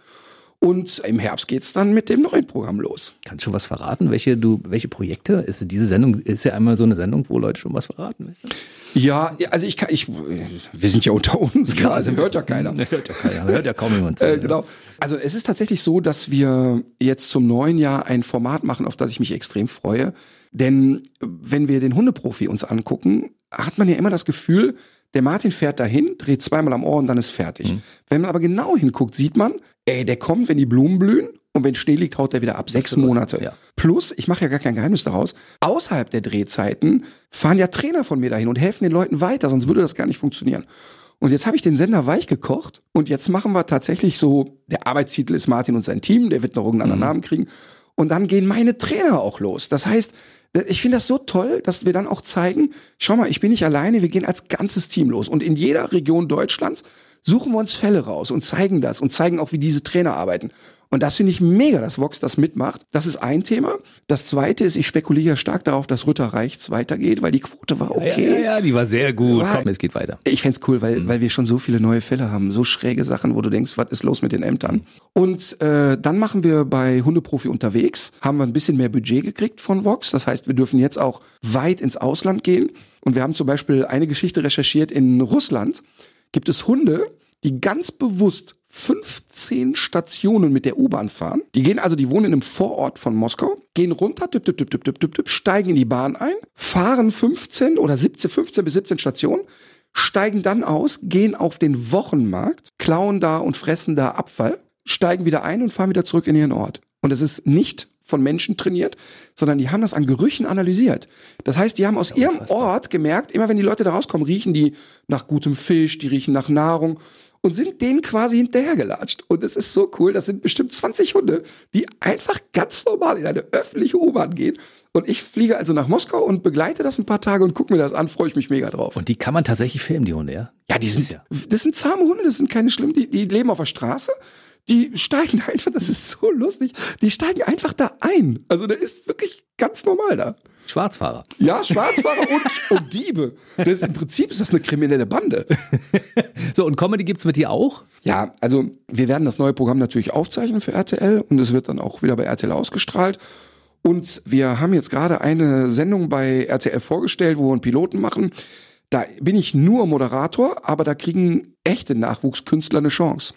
Und im Herbst geht's dann mit dem neuen Programm los. Kannst du schon was verraten, welche du, welche Projekte? Ist diese Sendung ist ja einmal so eine Sendung, wo Leute schon was verraten, weißt du? Ja, also ich kann, ich, wir sind ja unter uns, ja, also hört ja keiner. Hört ja keiner, hört ja kaum jemand. äh, genau. Also es ist tatsächlich so, dass wir jetzt zum neuen Jahr ein Format machen, auf das ich mich extrem freue. Denn wenn wir den Hundeprofi uns angucken, hat man ja immer das Gefühl, der Martin fährt dahin, dreht zweimal am Ohr und dann ist fertig. Mhm. Wenn man aber genau hinguckt, sieht man, ey, der kommt, wenn die Blumen blühen und wenn Schnee liegt, haut er wieder ab. Sechs Monate. Ja. Plus, ich mache ja gar kein Geheimnis daraus, außerhalb der Drehzeiten fahren ja Trainer von mir dahin und helfen den Leuten weiter, sonst würde das gar nicht funktionieren. Und jetzt habe ich den Sender weich gekocht und jetzt machen wir tatsächlich so, der Arbeitstitel ist Martin und sein Team, der wird noch irgendeinen mhm. Namen kriegen. Und dann gehen meine Trainer auch los. Das heißt, ich finde das so toll, dass wir dann auch zeigen, schau mal, ich bin nicht alleine, wir gehen als ganzes Team los. Und in jeder Region Deutschlands suchen wir uns Fälle raus und zeigen das und zeigen auch, wie diese Trainer arbeiten. Und das finde ich mega, dass Vox das mitmacht. Das ist ein Thema. Das zweite ist, ich spekuliere stark darauf, dass Rütter Reichts weitergeht, weil die Quote war okay. Ja, ja, ja die war sehr gut. War, Komm, es geht weiter. Ich fände cool, weil, mhm. weil wir schon so viele neue Fälle haben, so schräge Sachen, wo du denkst, was ist los mit den Ämtern? Und äh, dann machen wir bei Hundeprofi unterwegs, haben wir ein bisschen mehr Budget gekriegt von Vox. Das heißt, wir dürfen jetzt auch weit ins Ausland gehen. Und wir haben zum Beispiel eine Geschichte recherchiert in Russland. Gibt es Hunde, die ganz bewusst 15 Stationen mit der U-Bahn fahren. Die gehen also, die wohnen in einem Vorort von Moskau, gehen runter, tipp, tipp, tipp, tipp, tipp, tipp, tipp, steigen in die Bahn ein, fahren 15 oder 17, 15 bis 17 Stationen, steigen dann aus, gehen auf den Wochenmarkt, klauen da und fressen da Abfall, steigen wieder ein und fahren wieder zurück in ihren Ort. Und es ist nicht von Menschen trainiert, sondern die haben das an Gerüchen analysiert. Das heißt, die haben aus ihrem Ort gemerkt, immer wenn die Leute da rauskommen, riechen die nach gutem Fisch, die riechen nach Nahrung und sind denen quasi hinterhergelatscht. Und es ist so cool, das sind bestimmt 20 Hunde, die einfach ganz normal in eine öffentliche U-Bahn gehen. Und ich fliege also nach Moskau und begleite das ein paar Tage und gucke mir das an, freue ich mich mega drauf. Und die kann man tatsächlich filmen, die Hunde, ja? Ja, die sind, das sind zahme Hunde, das sind keine schlimmen, die, die leben auf der Straße die steigen einfach, das ist so lustig, die steigen einfach da ein. Also der ist wirklich ganz normal da. Schwarzfahrer. Ja, Schwarzfahrer und, und Diebe. Das ist, Im Prinzip ist das eine kriminelle Bande. so, und Comedy gibt's mit dir auch? Ja, also wir werden das neue Programm natürlich aufzeichnen für RTL und es wird dann auch wieder bei RTL ausgestrahlt. Und wir haben jetzt gerade eine Sendung bei RTL vorgestellt, wo wir einen Piloten machen. Da bin ich nur Moderator, aber da kriegen echte Nachwuchskünstler eine Chance.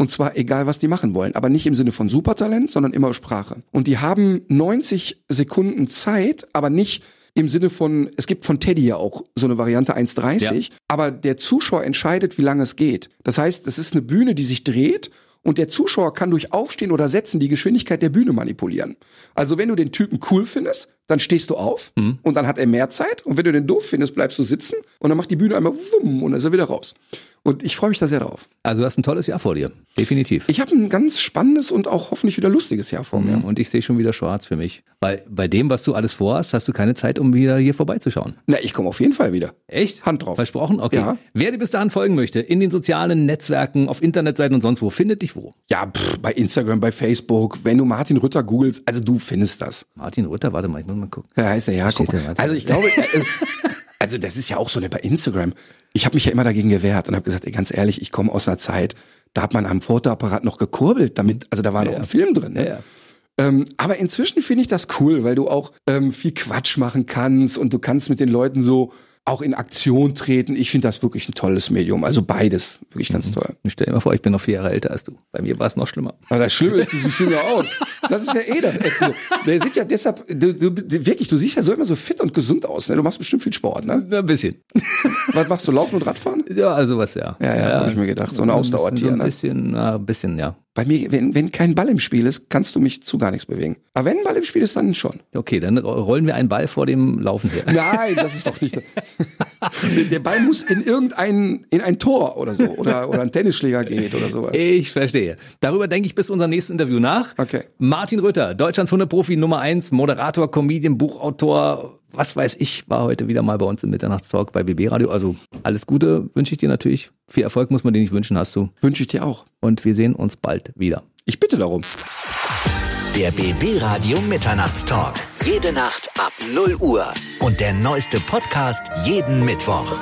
Und zwar egal, was die machen wollen. Aber nicht im Sinne von Supertalent, sondern immer Sprache. Und die haben 90 Sekunden Zeit, aber nicht im Sinne von, es gibt von Teddy ja auch so eine Variante 1,30, ja. aber der Zuschauer entscheidet, wie lange es geht. Das heißt, es ist eine Bühne, die sich dreht und der Zuschauer kann durch Aufstehen oder Setzen die Geschwindigkeit der Bühne manipulieren. Also wenn du den Typen cool findest, dann stehst du auf mhm. und dann hat er mehr Zeit und wenn du den doof findest, bleibst du sitzen und dann macht die Bühne einmal wumm und dann ist er wieder raus. Und ich freue mich da sehr drauf. Also du hast ein tolles Jahr vor dir, definitiv. Ich habe ein ganz spannendes und auch hoffentlich wieder lustiges Jahr vor mir. Mhm, und ich sehe schon wieder schwarz für mich. Weil bei dem, was du alles vorhast, hast du keine Zeit, um wieder hier vorbeizuschauen. Na, ich komme auf jeden Fall wieder. Echt? Hand drauf. Versprochen? Okay. Ja. Wer dir bis dahin folgen möchte, in den sozialen Netzwerken, auf Internetseiten und sonst wo, findet dich wo? Ja, pff, bei Instagram, bei Facebook. Wenn du Martin Rütter googelst, also du findest das. Martin Rütter, warte mal, ich muss mal gucken. Ja, heißt der, ja, guck. Also ich glaube, äh, also das ist ja auch so eine bei Instagram ich habe mich ja immer dagegen gewehrt und habe gesagt, ey, ganz ehrlich, ich komme aus einer Zeit, da hat man am Fotoapparat noch gekurbelt, damit, also da war ja, noch ein Film drin. Ne? Ja, ähm, aber inzwischen finde ich das cool, weil du auch ähm, viel Quatsch machen kannst und du kannst mit den Leuten so auch in Aktion treten. Ich finde das wirklich ein tolles Medium. Also beides, wirklich ganz mhm. toll. Ich stell dir mal vor, ich bin noch vier Jahre älter als du. Bei mir war es noch schlimmer. Aber das Schlimme ist, du siehst jünger aus. Das ist ja eh das Ätzende. Der sieht ja deshalb, du, du, wirklich, du siehst ja so immer so fit und gesund aus. Ne? Du machst bestimmt viel Sport, ne? Ein bisschen. Was machst du, Laufen und Radfahren? Ja, also was, ja. Ja, ja, ja habe ich mir gedacht. So eine Ausdauertier, ne? Ein bisschen, ne? ein bisschen, ja. Bei mir, wenn, wenn kein Ball im Spiel ist, kannst du mich zu gar nichts bewegen. Aber wenn ein Ball im Spiel ist, dann schon. Okay, dann rollen wir einen Ball vor dem Laufen her. Nein, das ist doch nicht. Der Ball muss in irgendein, in ein Tor oder so, oder, oder ein Tennisschläger geht oder sowas. Ich verstehe. Darüber denke ich bis unserem nächsten Interview nach. Okay. Martin Rütter, Deutschlands Hundeprofi Nummer eins, Moderator, Comedian, Buchautor, was weiß ich, war heute wieder mal bei uns im Mitternachtstalk bei BB Radio. Also alles Gute wünsche ich dir natürlich. Viel Erfolg muss man dir nicht wünschen, hast du. Wünsche ich dir auch. Und wir sehen uns bald wieder. Ich bitte darum. Der BB Radio Mitternachtstalk. Jede Nacht ab 0 Uhr. Und der neueste Podcast jeden Mittwoch.